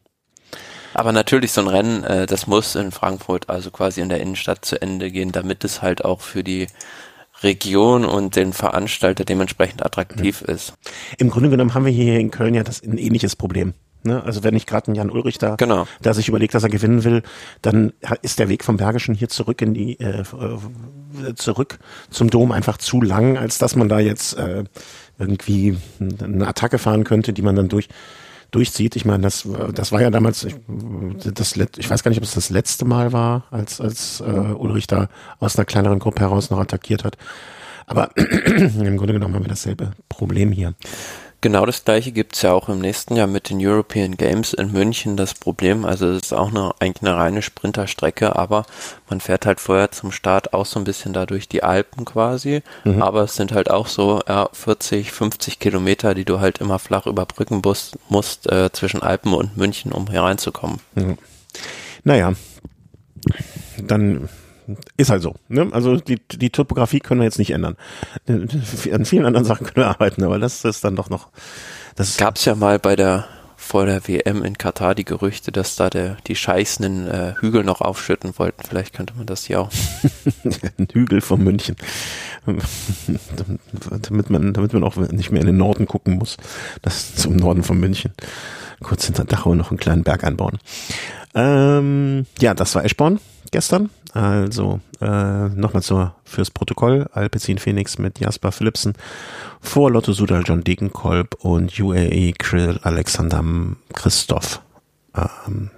Aber natürlich so ein Rennen, äh, das muss in Frankfurt, also quasi in der Innenstadt zu Ende gehen, damit es halt auch für die Region und den Veranstalter dementsprechend attraktiv ja. ist. Im Grunde genommen haben wir hier in Köln ja das ein ähnliches Problem. Ne? Also wenn ich gerade einen Jan Ulrich da, genau. da sich überlegt, dass er gewinnen will, dann ist der Weg vom Bergischen hier zurück in die äh, äh, zurück zum Dom einfach zu lang, als dass man da jetzt äh, irgendwie eine Attacke fahren könnte, die man dann durch durchzieht. Ich meine, das, das war ja damals, ich, das, ich weiß gar nicht, ob es das letzte Mal war, als, als äh, Ulrich da aus einer kleineren Gruppe heraus noch attackiert hat. Aber [clears throat] im Grunde genommen haben wir dasselbe Problem hier. Genau das gleiche gibt's ja auch im nächsten Jahr mit den European Games in München. Das Problem, also es ist auch eine, eigentlich eine reine Sprinterstrecke, aber man fährt halt vorher zum Start auch so ein bisschen da durch die Alpen quasi. Mhm. Aber es sind halt auch so ja, 40, 50 Kilometer, die du halt immer flach überbrücken musst, musst äh, zwischen Alpen und München, um hier reinzukommen. Mhm. Naja, dann ist halt so. Ne? Also die, die Topografie können wir jetzt nicht ändern. An vielen anderen Sachen können wir arbeiten, aber das ist dann doch noch. Das gab es ja mal bei der vor der WM in Katar die Gerüchte, dass da der, die scheißenden äh, Hügel noch aufschütten wollten. Vielleicht könnte man das hier auch. [laughs] Ein Hügel von München. damit man, damit man auch nicht mehr in den Norden gucken muss. Das ist zum Norden von München. Kurz hinter Dachau noch einen kleinen Berg einbauen. Ähm, ja, das war Eschborn gestern. Also äh, nochmal zur fürs Protokoll. Alpecin Phoenix mit Jasper Philipsen vor Lotto Sudal John Degenkolb und UAE Krill Alexander Christoph ähm,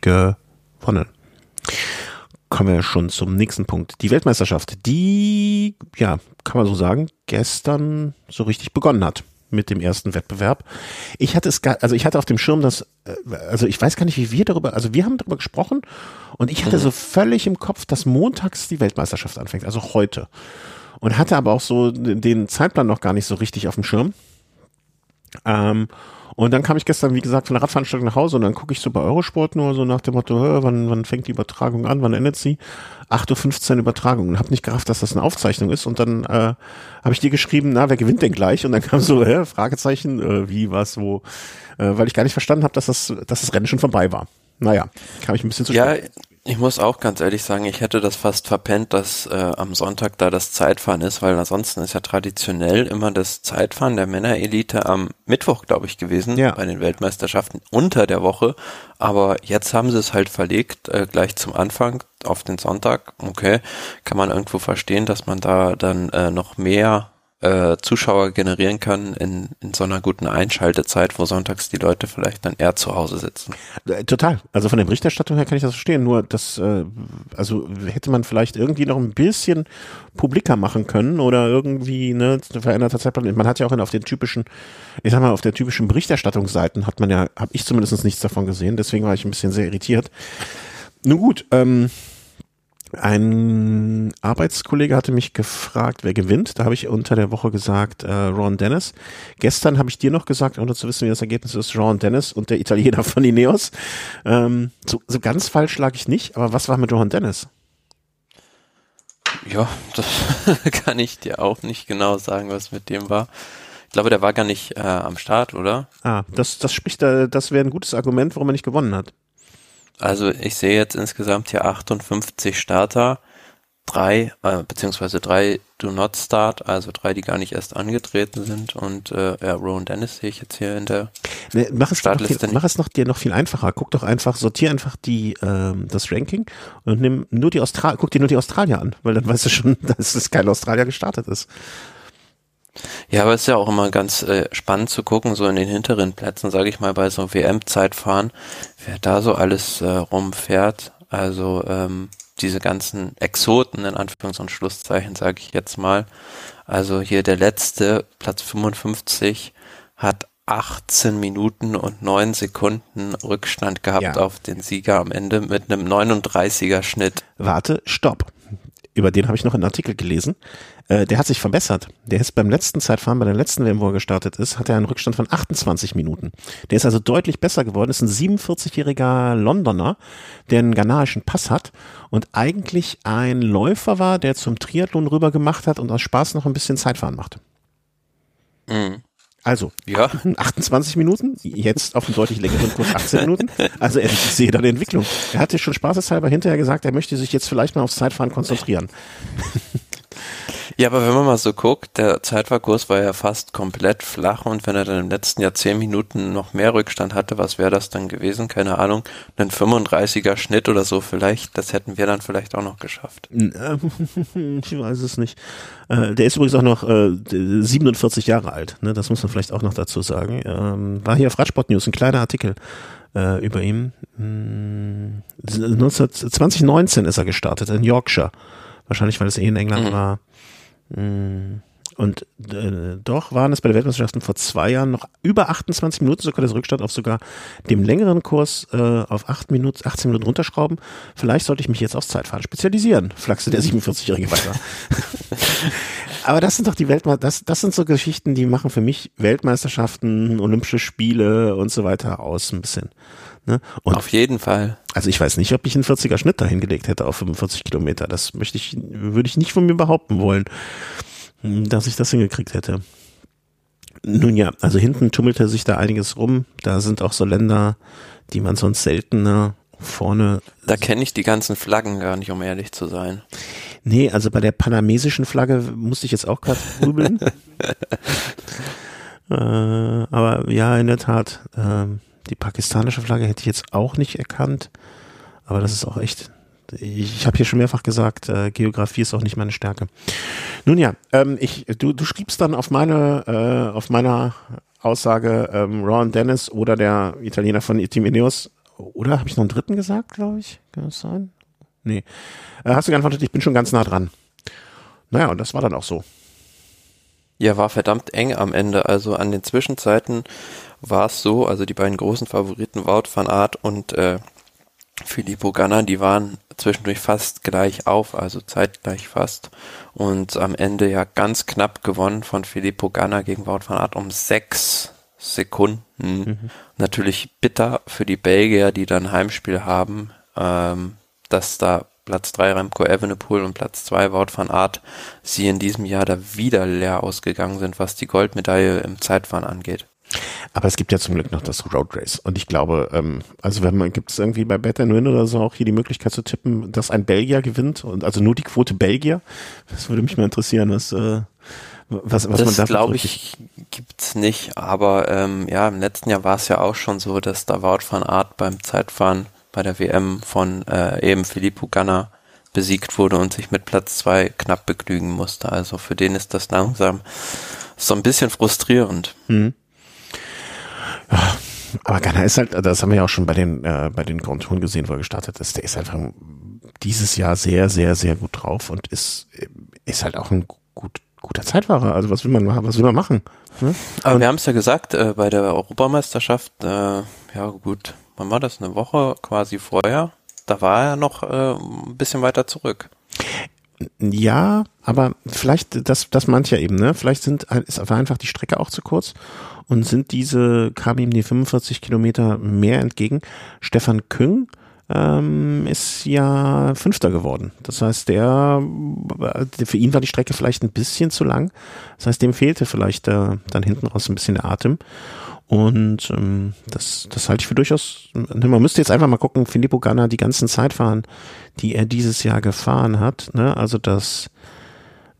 gewonnen. Kommen wir schon zum nächsten Punkt. Die Weltmeisterschaft, die, ja, kann man so sagen, gestern so richtig begonnen hat mit dem ersten Wettbewerb. Ich hatte es gar, also ich hatte auf dem Schirm, dass, äh, also ich weiß gar nicht, wie wir darüber, also wir haben darüber gesprochen und ich hatte mhm. so völlig im Kopf, dass montags die Weltmeisterschaft anfängt, also heute. Und hatte aber auch so den Zeitplan noch gar nicht so richtig auf dem Schirm. Ähm, und dann kam ich gestern, wie gesagt, von der Radveranstaltung nach Hause und dann gucke ich so bei Eurosport nur so nach dem Motto, wann, wann fängt die Übertragung an, wann endet sie? 8.15 Uhr Übertragung und habe nicht gerafft, dass das eine Aufzeichnung ist. Und dann äh, habe ich dir geschrieben, na, wer gewinnt denn gleich? Und dann kam so, hä, Fragezeichen, äh, wie, was, wo, äh, weil ich gar nicht verstanden habe, dass das, dass das Rennen schon vorbei war. Naja, kam ich ein bisschen zu spät. Ja, ich muss auch ganz ehrlich sagen, ich hätte das fast verpennt, dass äh, am Sonntag da das Zeitfahren ist, weil ansonsten ist ja traditionell immer das Zeitfahren der Männerelite am Mittwoch, glaube ich, gewesen ja. bei den Weltmeisterschaften unter der Woche. Aber jetzt haben sie es halt verlegt, äh, gleich zum Anfang auf den Sonntag. Okay, kann man irgendwo verstehen, dass man da dann äh, noch mehr äh, Zuschauer generieren kann in, in so einer guten Einschaltezeit, wo sonntags die Leute vielleicht dann eher zu Hause sitzen. Äh, total. Also von der Berichterstattung her kann ich das verstehen. Nur das, äh, also hätte man vielleicht irgendwie noch ein bisschen publiker machen können oder irgendwie ne veränderter Zeitplan. Man hat ja auch auf den typischen, ich sag mal, auf der typischen Berichterstattungsseiten hat man ja, habe ich zumindest nichts davon gesehen. Deswegen war ich ein bisschen sehr irritiert. Nun gut. Ähm, ein Arbeitskollege hatte mich gefragt, wer gewinnt. Da habe ich unter der Woche gesagt, äh, Ron Dennis. Gestern habe ich dir noch gesagt, ohne zu wissen, wie das Ergebnis ist, Ron Dennis und der Italiener [laughs] von Ineos. Ähm, so, so ganz falsch lag ich nicht, aber was war mit Ron Dennis? Ja, [laughs] das kann ich dir auch nicht genau sagen, was mit dem war. Ich glaube, der war gar nicht äh, am Start, oder? Ah, das, das spricht, äh, das wäre ein gutes Argument, warum er nicht gewonnen hat. Also ich sehe jetzt insgesamt hier 58 Starter, drei, äh, beziehungsweise drei Do Not Start, also drei, die gar nicht erst angetreten sind und äh, ja, Rowan Dennis sehe ich jetzt hier in der nee, mach es Startliste. Viel, mach es noch dir noch viel einfacher. Guck doch einfach, sortier einfach die ähm, das Ranking und nimm nur die Austral guck dir nur die Australier an, weil dann weißt du schon, [laughs] dass es kein Australier gestartet ist. Ja, aber es ist ja auch immer ganz äh, spannend zu gucken, so in den hinteren Plätzen, sage ich mal, bei so WM-Zeitfahren, wer da so alles äh, rumfährt. Also ähm, diese ganzen Exoten in Anführungs- und Schlusszeichen, sage ich jetzt mal. Also hier der letzte, Platz 55, hat 18 Minuten und 9 Sekunden Rückstand gehabt Ja. auf den Sieger am Ende mit einem 39er Schnitt. Warte, stopp. Über den habe ich noch einen Artikel gelesen. Äh, der hat sich verbessert. Der ist beim letzten Zeitfahren, bei der letzten WM, wo er gestartet ist, hat er einen Rückstand von 28 Minuten. Der ist also deutlich besser geworden. Ist ein 47-jähriger Londoner, der einen ghanaischen Pass hat und eigentlich ein Läufer war, der zum Triathlon rüber gemacht hat und aus Spaß noch ein bisschen Zeitfahren macht. Mhm. Also, Ja, [laughs] 28 Minuten, jetzt auf einem deutlich längeren Kurs 18 Minuten. Also ich sehe da eine Entwicklung. Er hatte schon spaßeshalber hinterher gesagt, er möchte sich jetzt vielleicht mal aufs Zeitfahren konzentrieren. [laughs] Ja, aber wenn man mal so guckt, der Zeitfahrkurs war ja fast komplett flach und wenn er dann im letzten Jahr 10 Minuten noch mehr Rückstand hatte, was wäre das dann gewesen? Keine Ahnung. Ein 35er Schnitt oder so vielleicht, das hätten wir dann vielleicht auch noch geschafft. Ähm, [laughs] Ich weiß es nicht. Äh, Der ist übrigens auch noch äh, 47 Jahre alt. Ne? Das muss man vielleicht auch noch dazu sagen. Ähm, War hier auf Radsport News ein kleiner Artikel äh, über ihn. Hm, 19, 2019 ist er gestartet in Yorkshire. Wahrscheinlich, weil es eh in England Mhm. war. Hm, Und äh, doch waren es bei der Weltmeisterschaften vor zwei Jahren noch über 28 Minuten, sogar das Rückstand auf sogar dem längeren Kurs äh, auf 8 Minuten, 18 Minuten runterschrauben. Vielleicht sollte ich mich jetzt aufs Zeitfahren spezialisieren, flachste der 47-Jährige weiter. [laughs] Aber das sind doch die Weltme das, das sind so Geschichten, die machen für mich Weltmeisterschaften, Olympische Spiele und so weiter aus ein bisschen. Ne? Und Auf jeden Fall. also ich weiß nicht, ob ich einen 40er Schnitt dahin gelegt hätte auf 45 Kilometer. Das möchte ich, würde ich nicht von mir behaupten wollen, dass ich das hingekriegt hätte. Nun ja, also hinten tummelte sich da einiges rum. Da sind auch so Länder, die man sonst seltener vorne. Da kenne ich die ganzen Flaggen gar nicht, um ehrlich zu sein. Nee, also bei der panamesischen Flagge musste ich jetzt auch gerade grübeln. [laughs] äh, aber ja, in der Tat, ähm, die pakistanische Flagge hätte ich jetzt auch nicht erkannt. Aber das ist auch echt. Ich, habe hier schon mehrfach gesagt, äh, Geografie ist auch nicht meine Stärke. Nun ja, ähm, ich, du, du schriebst dann auf meine, äh, auf meiner Aussage ähm, Ron Dennis oder der Italiener von Team Ineos. Oder habe ich noch einen dritten gesagt, glaube ich? Kann das sein? Nee. Äh, hast du geantwortet, ich bin schon ganz nah dran. Naja, und das war dann auch so. Ja, war verdammt eng am Ende. Also an den Zwischenzeiten war es so, also die beiden großen Favoriten Wout van Aert und äh, Filippo Ganna, die waren zwischendurch fast gleich auf, also zeitgleich fast. Und am Ende ja ganz knapp gewonnen von Filippo Ganna gegen Wout van Aert um sechs Sekunden. Natürlich bitter für die Belgier, die dann Heimspiel haben, ähm, dass da Platz 3 Remco Evenepoel und Platz 2 Wout van Aert sie in diesem Jahr da wieder leer ausgegangen sind, was die Goldmedaille im Zeitfahren angeht. Aber es gibt ja zum Glück noch das Road Race. Und ich glaube, ähm, also wenn man, gibt es irgendwie bei Bet Win oder so auch hier die Möglichkeit zu tippen, dass ein Belgier gewinnt und also nur die Quote Belgier? Das würde mich mal interessieren, was, äh, was, was man das da glaube ich gibt's nicht, aber ähm, ja, im letzten Jahr war es ja auch schon so, dass da Wout van Aert beim Zeitfahren bei der WM von äh, eben Filippo Ganna besiegt wurde und sich mit Platz zwei knapp begnügen musste. Also für den ist das langsam so ein bisschen frustrierend. Hm. Aber Ghana ist halt, das haben wir ja auch schon bei den, äh, bei den Grand Touren gesehen, wo er gestartet ist. Der ist einfach dieses Jahr sehr, sehr, sehr gut drauf und ist, ist halt auch ein gut, guter Zeitfahrer. Also was will man machen? Was will man machen? Ne? Aber Und- wir haben es ja gesagt, äh, bei der Europameisterschaft, äh, ja gut, wann war das? Eine Woche quasi vorher? Da war er noch äh, ein bisschen weiter zurück. Ja, aber vielleicht, das, das meint ja eben, ne? Vielleicht sind, ist war einfach die Strecke auch zu kurz und sind diese, kamen ihm die 45 Kilometer mehr entgegen. Stefan Küng ähm, ist ja Fünfter geworden. Das heißt, der, für ihn war die Strecke vielleicht ein bisschen zu lang. Das heißt, dem fehlte vielleicht äh, dann hinten raus ein bisschen der Atem. Und ähm, das, das halte ich für durchaus. ne, Man müsste jetzt einfach mal gucken, Filippo Ganna, die ganzen Zeitfahren, die er dieses Jahr gefahren hat. Ne? Also das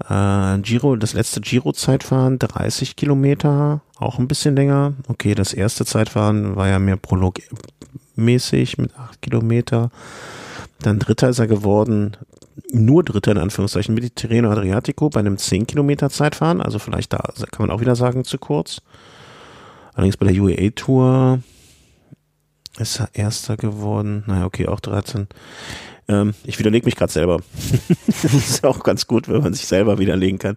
äh, Giro, das letzte Giro-Zeitfahren, 30 Kilometer, auch ein bisschen länger. Okay, das erste Zeitfahren war ja mehr prologmäßig mit 8 Kilometer. Dann Dritter ist er geworden, nur Dritter in Anführungszeichen, mit Tirreno Adriatico bei einem 10 Kilometer Zeitfahren. Also vielleicht da kann man auch wieder sagen, zu kurz. Allerdings bei der UAE Tour ist er Erster geworden. Naja, okay, auch 13. Ähm, ich widerlege mich gerade selber. [laughs] das ist auch ganz gut, wenn man sich selber widerlegen kann.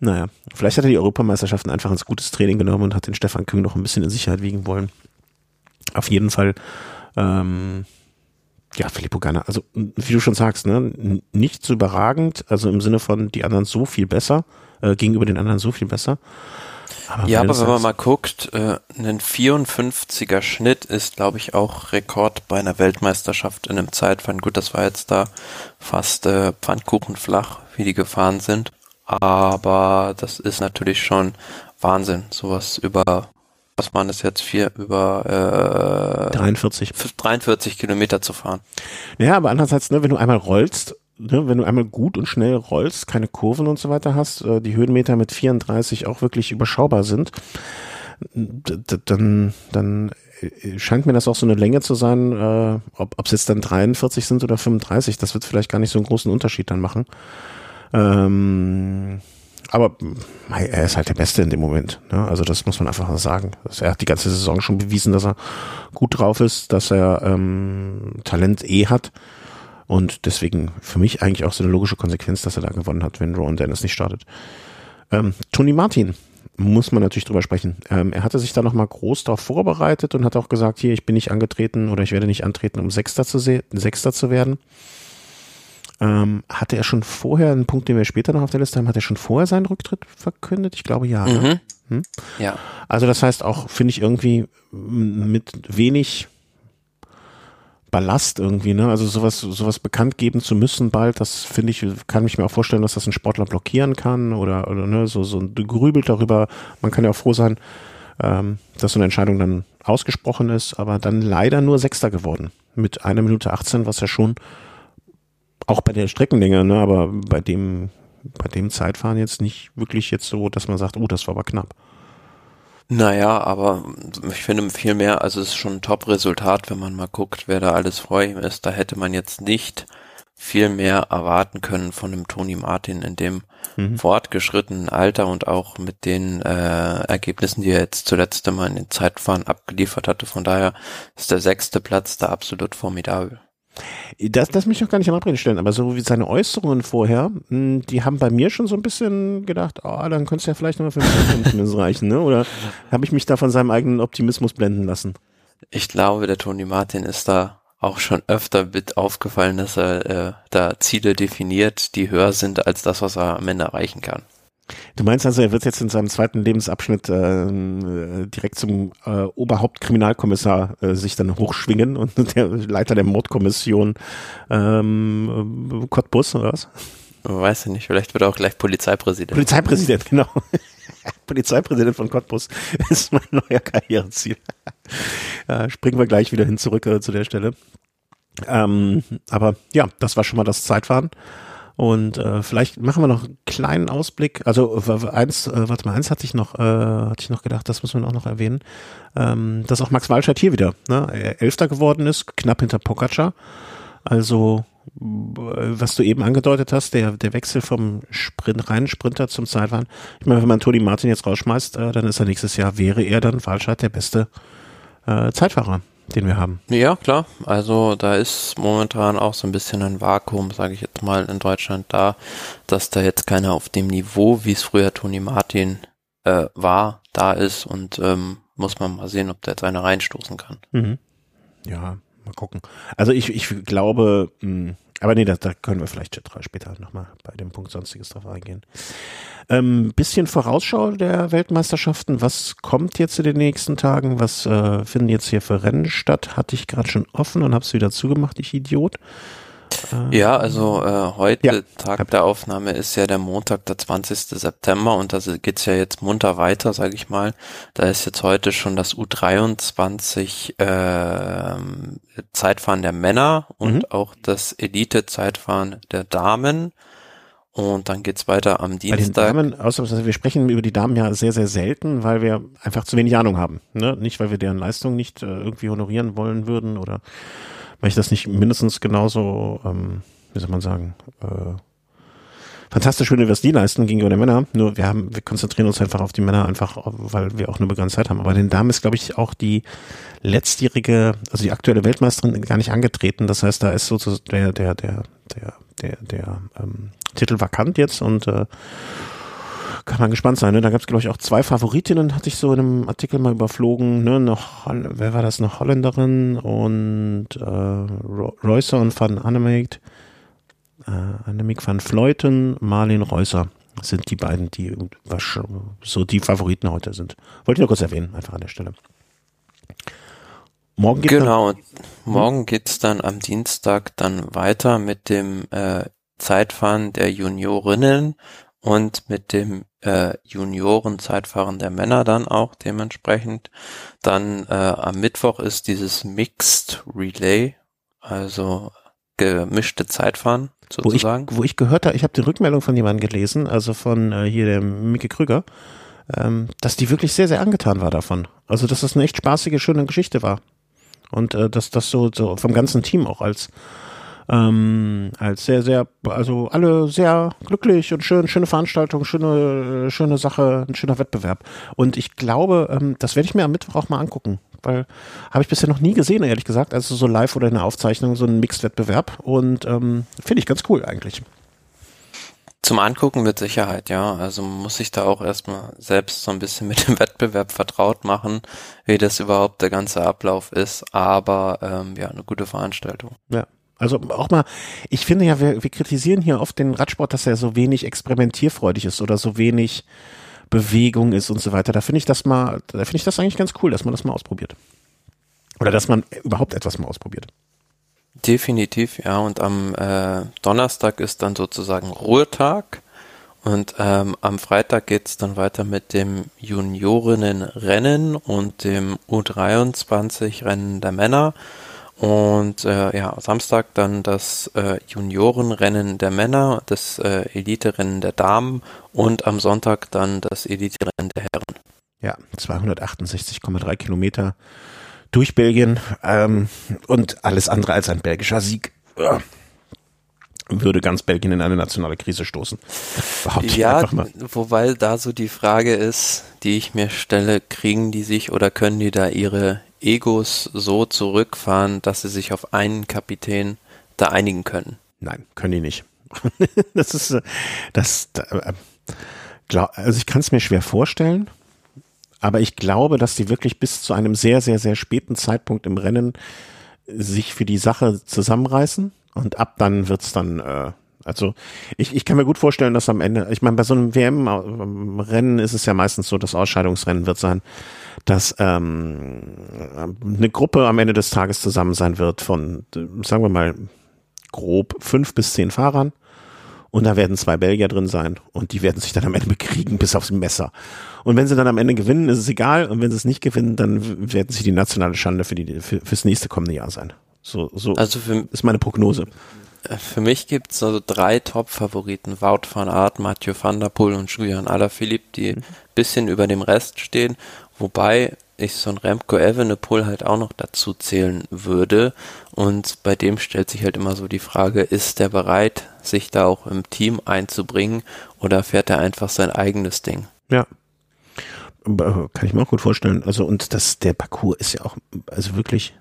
Naja, vielleicht hat er die Europameisterschaften einfach ins gutes Training genommen und hat den Stefan Kühn noch ein bisschen in Sicherheit wiegen wollen. Auf jeden Fall, ähm, ja, Filippo Ganna, also wie du schon sagst, ne, nicht so überragend, also im Sinne von die anderen so viel besser, äh, gegenüber den anderen so viel besser. Aber ja, aber wenn man mal guckt, äh, ein 54er Schnitt ist, glaube ich, auch Rekord bei einer Weltmeisterschaft in einem Zeitfahren. Gut, das war jetzt da fast äh, Pfannkuchenflach, wie die gefahren sind. Aber das ist natürlich schon Wahnsinn, sowas über was waren es jetzt, vier über äh, 43. 43 Kilometer zu fahren. Ja, aber andererseits, ne, wenn du einmal rollst, ne, wenn du einmal gut und schnell rollst, keine Kurven und so weiter hast, äh, die Höhenmeter mit 34 auch wirklich überschaubar sind, dann, dann äh, scheint mir das auch so eine Länge zu sein, äh, ob es jetzt dann 43 sind oder 35, das wird vielleicht gar nicht so einen großen Unterschied dann machen. Ähm, aber er ist halt der Beste in dem Moment. Ne? Also das muss man einfach sagen. Er hat die ganze Saison schon bewiesen, dass er gut drauf ist, dass er ähm, Talent eh hat. Und deswegen für mich eigentlich auch so eine logische Konsequenz, dass er da gewonnen hat, wenn Ron Dennis nicht startet. Ähm, Tony Martin muss man natürlich drüber sprechen. Ähm, er hatte sich da nochmal groß darauf vorbereitet und hat auch gesagt, hier, ich bin nicht angetreten oder ich werde nicht antreten, um Sechster zu, Sechster zu werden. Ähm, hatte er schon vorher, einen Punkt, den wir später noch auf der Liste haben, hat er schon vorher seinen Rücktritt verkündet? Ich glaube ja. Ne? Mhm. Hm? Ja. Also das heißt auch, finde ich irgendwie mit wenig Ballast irgendwie, ne? Also sowas, sowas bekannt geben zu müssen bald, das finde ich, kann ich mir auch vorstellen, dass das ein Sportler blockieren kann oder, oder ne, so, so ein Grübel darüber. Man kann ja auch froh sein, ähm, dass so eine Entscheidung dann ausgesprochen ist, aber dann leider nur Sechster geworden. Mit einer Minute 18, was ja schon auch bei der Streckenlänge, ne, aber bei dem, bei dem Zeitfahren jetzt nicht wirklich jetzt so, dass man sagt, oh, das war aber knapp. Naja, aber ich finde viel mehr, also es ist schon ein Top-Resultat, wenn man mal guckt, wer da alles vor ihm ist. Da hätte man jetzt nicht viel mehr erwarten können von dem Tony Martin in dem mhm. fortgeschrittenen Alter und auch mit den äh, Ergebnissen, die er jetzt zuletzt immer in den Zeitfahren abgeliefert hatte. Von daher ist der sechste Platz da absolut formidabel. Das, das mich auch gar nicht am Abreden stellen, aber so wie seine Äußerungen vorher, hm, die haben bei mir schon so ein bisschen gedacht, oh, dann könnte es ja vielleicht nochmal für mich reichen, ne? Oder habe ich mich da von seinem eigenen Optimismus blenden lassen? Ich glaube, der Toni Martin ist da auch schon öfter mit aufgefallen, dass er äh, da Ziele definiert, die höher sind als das, was er am Ende erreichen kann. Du meinst also, er wird jetzt in seinem zweiten Lebensabschnitt äh, direkt zum äh, Oberhauptkriminalkommissar äh, sich dann hochschwingen und [laughs] der Leiter der Mordkommission ähm, Cottbus oder was? Weiß ich nicht, vielleicht wird er auch gleich Polizeipräsident. Polizeipräsident, genau. [laughs] Polizeipräsident von Cottbus ist mein neuer Karriereziel. springen wir gleich wieder hin zurück äh, zu der Stelle. Ähm, aber ja, das war schon mal das Zeitfahren. Und äh, vielleicht machen wir noch einen kleinen Ausblick. Also eins, äh, warte mal, eins hatte ich noch, äh, hatte ich noch gedacht, das muss man auch noch erwähnen, ähm, dass auch Max Walscheid hier wieder ne, Elfter geworden ist, knapp hinter Pogacar. Also was du eben angedeutet hast, der, der Wechsel vom Sprint, reinen Sprinter zum Zeitfahren. Ich meine, wenn man Toni Martin jetzt rausschmeißt, äh, dann ist er nächstes Jahr, wäre er dann Walscheid der beste äh, Zeitfahrer den wir haben. Ja, klar. Also da ist momentan auch so ein bisschen ein Vakuum, sage ich jetzt mal, in Deutschland da, dass da jetzt keiner auf dem Niveau, wie es früher Toni Martin äh, war, da ist und ähm, muss man mal sehen, ob der jetzt einer reinstoßen kann. Mhm. Ja, mal gucken. Also ich, ich glaube, mh, hm, aber nee, da, da können wir vielleicht später nochmal bei dem Punkt Sonstiges drauf eingehen. Ähm, bisschen Vorausschau der Weltmeisterschaften. Was kommt jetzt in den nächsten Tagen? Was äh, finden jetzt hier für Rennen statt? Hatte ich gerade schon offen und habe es wieder zugemacht, ich Idiot. Äh, ja, also äh, heute, ja, Tag der Aufnahme, ist ja der Montag, der 20. September und da geht's ja jetzt munter weiter, sage ich mal. Da ist jetzt heute schon das U23 äh, Zeitfahren der Männer und mhm. auch das Elite-Zeitfahren der Damen. Und dann geht's weiter am Dienstag. Bei den Damen, außer, wir sprechen über die Damen ja sehr, sehr selten, weil wir einfach zu wenig Ahnung haben. Ne? Nicht, weil wir deren Leistung nicht äh, irgendwie honorieren wollen würden oder weil ich das nicht mindestens genauso, ähm, wie soll man sagen, äh, fantastisch finde, was die leisten gegenüber den Männern. Nur wir haben, wir konzentrieren uns einfach auf die Männer, einfach, weil wir auch eine begrenzte Zeit haben. Aber den Damen ist, glaube ich, auch die letztjährige, also die aktuelle Weltmeisterin gar nicht angetreten. Das heißt, da ist sozusagen der, der, der, der, der, der ähm, Titel vakant jetzt und äh, kann man gespannt sein. Ne? Da gab es, glaube ich, auch zwei Favoritinnen, hatte ich so in einem Artikel mal überflogen. Ne? Noch, wer war das? Noch Holländerin und äh, Reusser und Van Annemiek. Äh, Annemiek van Fleuten, Marlene Reusser sind die beiden, die so die Favoriten heute sind. Wollte ich nur kurz erwähnen, einfach an der Stelle. Morgen geht's genau, dann, morgen geht's dann am Dienstag dann weiter mit dem äh, Zeitfahren der Juniorinnen und mit dem äh, Junioren-Zeitfahren der Männer dann auch dementsprechend. Dann äh, am Mittwoch ist dieses Mixed Relay, also gemischte Zeitfahren sozusagen. Wo ich, wo ich gehört habe, ich habe die Rückmeldung von jemandem gelesen, also von äh, hier der Micke Krüger, ähm, dass die wirklich sehr, sehr angetan war davon. Also dass das eine echt spaßige, schöne Geschichte war. Und äh, dass das so, so vom ganzen Team auch als ähm, als sehr, sehr, also alle sehr glücklich und schön, schöne Veranstaltung, schöne, schöne Sache, ein schöner Wettbewerb. Und ich glaube, ähm, das werde ich mir am Mittwoch auch mal angucken, weil habe ich bisher noch nie gesehen, ehrlich gesagt, also so live oder in der Aufzeichnung, so ein Mixed-Wettbewerb und ähm, finde ich ganz cool eigentlich. Zum Angucken mit Sicherheit, ja. Also muss sich da auch erstmal selbst so ein bisschen [laughs] mit dem Wettbewerb vertraut machen, wie das überhaupt der ganze Ablauf ist. Aber ähm, ja, eine gute Veranstaltung. Ja, also auch mal, ich finde ja, wir, wir kritisieren hier oft den Radsport, dass er so wenig experimentierfreudig ist oder so wenig Bewegung ist und so weiter. Da finde ich das mal, da finde ich das eigentlich ganz cool, dass man das mal ausprobiert. Oder dass man überhaupt etwas mal ausprobiert. Definitiv, ja. Und am äh, Donnerstag ist dann sozusagen Ruhetag. Und ähm, am Freitag geht's dann weiter mit dem Juniorinnenrennen und dem U23-Rennen der Männer. Und äh, ja, Samstag dann das äh, Juniorenrennen der Männer, das äh, Eliterennen der Damen und am Sonntag dann das Eliterennen der Herren. Ja, 268,3 Kilometer durch Belgien ähm, und alles andere als ein belgischer Sieg. Ja würde ganz Belgien in eine nationale Krise stoßen. ja, wobei da so die Frage ist, die ich mir stelle, kriegen die sich oder können die da ihre Egos so zurückfahren, dass sie sich auf einen Kapitän da einigen können? Nein, können die nicht. [laughs] das ist äh, das. Äh, also ich kann es mir schwer vorstellen, aber ich glaube, dass die wirklich bis zu einem sehr, sehr, sehr späten Zeitpunkt im Rennen sich für die Sache zusammenreißen und ab dann wird's dann äh, also ich, ich kann mir gut vorstellen, dass am Ende, ich meine, bei so einem WM-Rennen ist es ja meistens so, das Ausscheidungsrennen wird sein, dass ähm, eine Gruppe am Ende des Tages zusammen sein wird von, sagen wir mal, grob fünf bis zehn Fahrern. Und da werden zwei Belgier drin sein und die werden sich dann am Ende bekriegen bis aufs Messer. Und wenn sie dann am Ende gewinnen, ist es egal. Und wenn sie es nicht gewinnen, dann werden sie die nationale Schande für die, für, fürs nächste kommende Jahr sein. So, so also für, ist meine Prognose. Für mich gibt es also drei Top-Favoriten. Wout van Aert, Mathieu van der Poel und Julian Alaphilippe, die mhm. bisschen über dem Rest stehen. Wobei ich so ein Remco Evenepoel halt auch noch dazu zählen würde. Und bei dem stellt sich halt immer so die Frage, ist der bereit, sich da auch im Team einzubringen oder fährt er einfach sein eigenes Ding? Ja. Kann ich mir auch gut vorstellen. Also, und das, der Parcours ist ja auch, also wirklich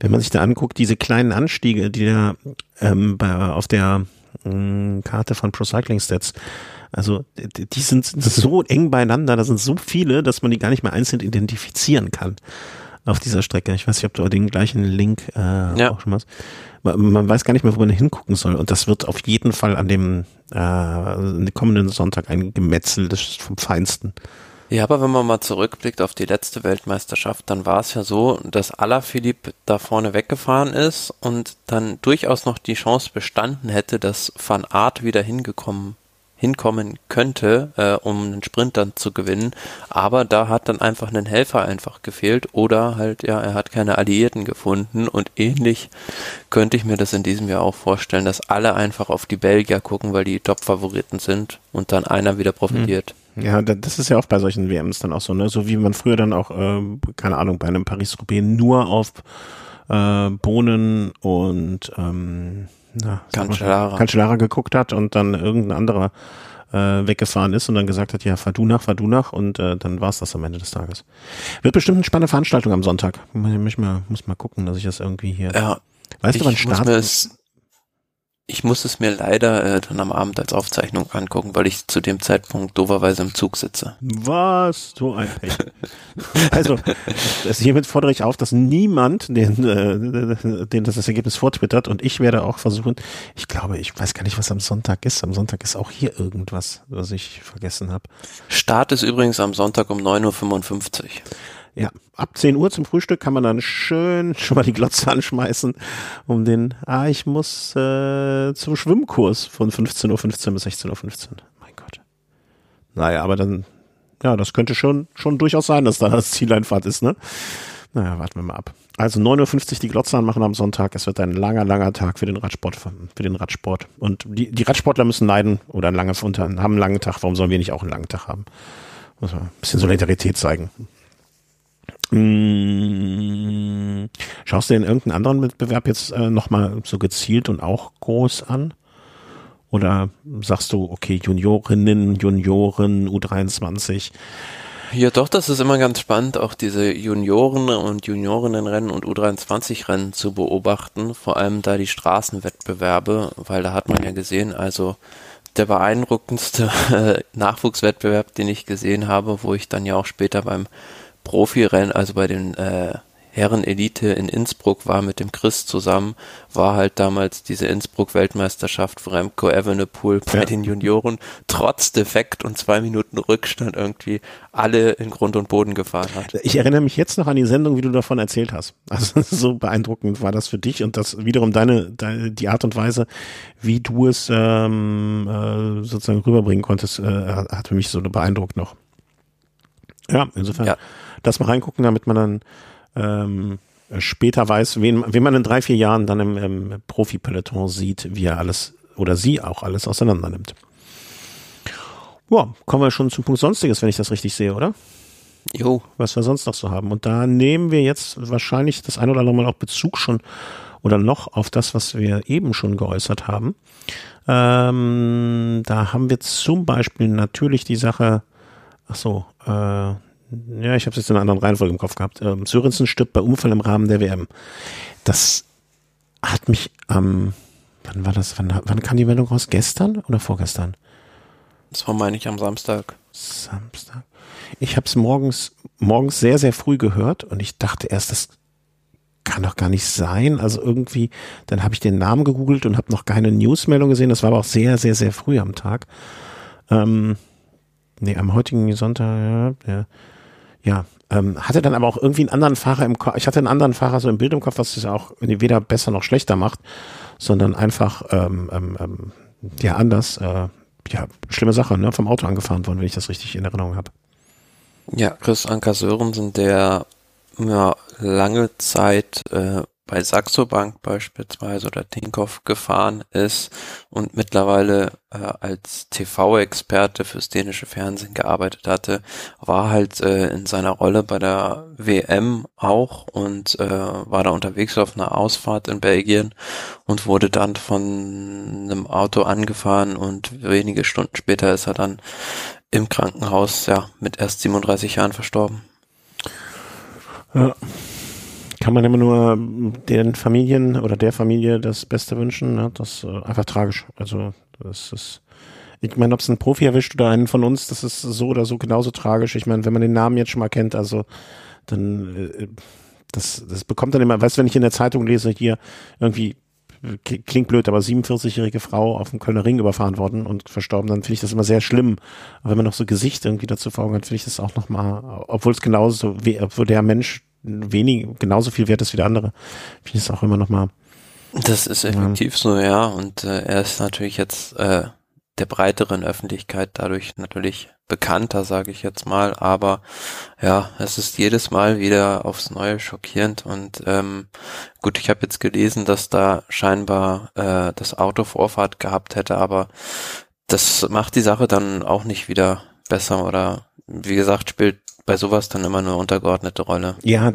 wenn man sich da anguckt, diese kleinen Anstiege, die da ähm, bei, auf der ähm, Karte von Pro Cycling Stats, also die, die sind so eng beieinander, da sind so viele, dass man die gar nicht mehr einzeln identifizieren kann auf dieser Strecke. Ich weiß nicht, ob du den gleichen Link äh, ja. auch schon hast. Man, man weiß gar nicht mehr, wo man hingucken soll. Und das wird auf jeden Fall an dem äh, kommenden Sonntag ein Gemetzel des vom Feinsten. Ja, aber wenn man mal zurückblickt auf die letzte Weltmeisterschaft, dann war es ja so, dass Alaphilippe da vorne weggefahren ist und dann durchaus noch die Chance bestanden hätte, dass Van Aert wieder hingekommen hinkommen könnte, äh, um einen Sprint dann zu gewinnen. Aber da hat dann einfach ein Helfer einfach gefehlt oder halt, ja, er hat keine Alliierten gefunden und ähnlich könnte ich mir das in diesem Jahr auch vorstellen, dass alle einfach auf die Belgier gucken, weil die Top-Favoriten sind und dann einer wieder profitiert. Ja, das ist ja auch bei solchen WMs dann auch so, ne? So wie man früher dann auch, äh, keine Ahnung, bei einem Paris-Roubaix nur auf äh, Bohnen und ähm, na, Cancellara. Cancellara geguckt hat und dann irgendein anderer äh, weggefahren ist und dann gesagt hat, ja, fahr du nach, fahr du nach und äh, dann war's das am Ende des Tages. Wird bestimmt eine spannende Veranstaltung am Sonntag. Ich muss mal, muss mal gucken, dass ich das irgendwie hier. Ja. Weißt du, wann Start ist? Ich muss es mir leider äh, dann am Abend als Aufzeichnung angucken, weil ich zu dem Zeitpunkt doverweise im Zug sitze. Was? So ein Pech. also, das, hiermit fordere ich auf, dass niemand den, äh, den das, das Ergebnis vortwittert und ich werde auch versuchen, ich glaube, ich weiß gar nicht, was am Sonntag ist. Am Sonntag ist auch hier irgendwas, was ich vergessen habe. Start ist übrigens am Sonntag um 9.55 Uhr. Ja, ab 10 Uhr zum Frühstück kann man dann schön [laughs] schon mal die Glotze anschmeißen, um den, ah, ich muss äh, zum Schwimmkurs von 15.15 Uhr 15 bis 16.15 Uhr. 15. Mein Gott. Naja, aber dann, ja, das könnte schon, schon durchaus sein, dass da das Zieleinfahrt ist, ne? Naja, warten wir mal ab. Also 9.50 Uhr die Glotze anmachen am Sonntag. Es wird ein langer, langer Tag für den Radsport, für den Radsport. Und die, die Radsportler müssen leiden oder ein lange, haben einen langen Tag. Warum sollen wir nicht auch einen langen Tag haben? Muss man ein bisschen Solidarität zeigen. Hm, schaust du in irgendeinen anderen Wettbewerb jetzt äh, nochmal so gezielt und auch groß an? Oder sagst du, okay, Juniorinnen, Junioren, U23? Ja, doch, das ist immer ganz spannend, auch diese Junioren- und Juniorinnenrennen und U23-Rennen zu beobachten, vor allem da die Straßenwettbewerbe, weil da hat man ja gesehen, also der beeindruckendste [laughs] äh, Nachwuchswettbewerb, den ich gesehen habe, wo ich dann ja auch später beim Profirennen, also bei den äh, Herren-Elite in Innsbruck war mit dem Chris zusammen, war halt damals diese Innsbruck-Weltmeisterschaft, wo Remco Evenepoel bei ja. den Junioren trotz Defekt und zwei Minuten Rückstand irgendwie alle in Grund und Boden gefahren hat. Ich erinnere mich jetzt noch an die Sendung, wie du davon erzählt hast. Also [laughs] so beeindruckend war das für dich und das wiederum deine, deine die Art und Weise, wie du es ähm, äh, sozusagen rüberbringen konntest, äh, hat für mich so beeindruckt noch. Ja, insofern. Ja das mal reingucken, damit man dann ähm, später weiß, wen, wen man in drei, vier Jahren dann im, im Profi-Peloton sieht, wie er alles oder sie auch alles auseinander nimmt. Ja, kommen wir schon zum Punkt Sonstiges, wenn ich das richtig sehe, oder? Jo. Was wir sonst noch so haben. Und da nehmen wir jetzt wahrscheinlich das ein oder andere Mal auch Bezug schon oder noch auf das, was wir eben schon geäußert haben. Ähm, da haben wir zum Beispiel natürlich die Sache, ach so, äh, ja, ich habe es jetzt in einer anderen Reihenfolge im Kopf gehabt. Ähm, Sörensen stirbt bei Unfall im Rahmen der WM. Das hat mich am, ähm, wann war das, wann, wann kam die Meldung raus? Gestern oder vorgestern? Das war, meine ich, am Samstag. Samstag. Ich habe es morgens, morgens sehr, sehr früh gehört und ich dachte erst, das kann doch gar nicht sein. Also irgendwie, dann habe ich den Namen gegoogelt und habe noch keine Newsmeldung gesehen. Das war aber auch sehr, sehr, sehr früh am Tag. Ähm, nee, am heutigen Sonntag, ja, ja ja, ähm, hatte dann aber auch irgendwie einen anderen Fahrer im Kopf. Ich hatte einen anderen Fahrer so im Bild im Kopf, was es auch weder besser noch schlechter macht, sondern einfach ähm, ähm, ähm, ja anders. Äh, ja, schlimme Sache, ne? Vom Auto angefahren worden, wenn ich das richtig in Erinnerung habe. Ja, Chris Anker Sörensen, der ja, lange Zeit äh, bei Saxo Bank beispielsweise oder Tinkoff gefahren ist und mittlerweile äh, als TV-Experte fürs dänische Fernsehen gearbeitet hatte, war halt äh, in seiner Rolle bei der WM auch und äh, war da unterwegs auf einer Ausfahrt in Belgien und wurde dann von einem Auto angefahren und wenige Stunden später ist er dann im Krankenhaus ja mit erst 37 Jahren verstorben. Ja kann man immer nur den Familien oder der Familie das Beste wünschen. Ne? Das ist äh, einfach tragisch. Also das ist, ich meine, ob es ein Profi erwischt oder einen von uns, das ist so oder so genauso tragisch. Ich meine, wenn man den Namen jetzt schon mal kennt, also dann äh, das, das bekommt dann immer, weißt du, wenn ich in der Zeitung lese, hier irgendwie klingt blöd, aber 47-jährige Frau auf dem Kölner Ring überfahren worden und verstorben, dann finde ich das immer sehr schlimm. Aber wenn man noch so Gesicht irgendwie dazu vor Augen hat, finde ich das auch nochmal, obwohl es genauso, obwohl der Mensch wenig, genauso viel wert ist wie der andere, finde ich es auch immer noch mal. Das ist effektiv ja. so, ja. Und äh, er ist natürlich jetzt äh, der breiteren Öffentlichkeit dadurch natürlich bekannter, sage ich jetzt mal. Aber ja, es ist jedes Mal wieder aufs Neue schockierend. Und ähm, gut, ich habe jetzt gelesen, dass da scheinbar äh, das Auto Vorfahrt gehabt hätte, aber das macht die Sache dann auch nicht wieder besser oder wie gesagt, spielt bei sowas dann immer eine untergeordnete Rolle. Ja,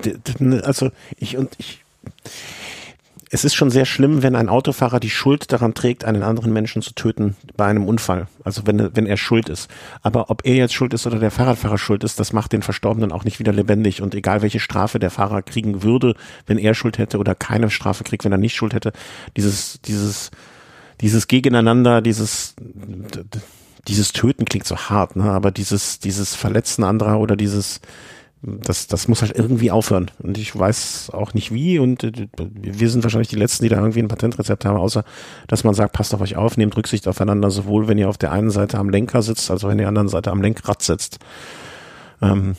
also ich und ich. Es ist schon sehr schlimm, wenn ein Autofahrer die Schuld daran trägt, einen anderen Menschen zu töten bei einem Unfall. Also wenn, wenn er schuld ist. Aber ob er jetzt schuld ist oder der Fahrradfahrer schuld ist, das macht den Verstorbenen auch nicht wieder lebendig. Und egal welche Strafe der Fahrer kriegen würde, wenn er Schuld hätte oder keine Strafe kriegt, wenn er nicht Schuld hätte, dieses, dieses, dieses Gegeneinander, dieses, dieses Töten klingt so hart, ne? aber dieses, dieses Verletzen anderer oder dieses, das, das muss halt irgendwie aufhören. Und ich weiß auch nicht wie. Und äh, wir sind wahrscheinlich die Letzten, die da irgendwie ein Patentrezept haben, außer dass man sagt, passt auf euch auf, nehmt Rücksicht aufeinander, sowohl wenn ihr auf der einen Seite am Lenker sitzt, als auch wenn ihr auf der anderen Seite am Lenkrad sitzt. Ähm,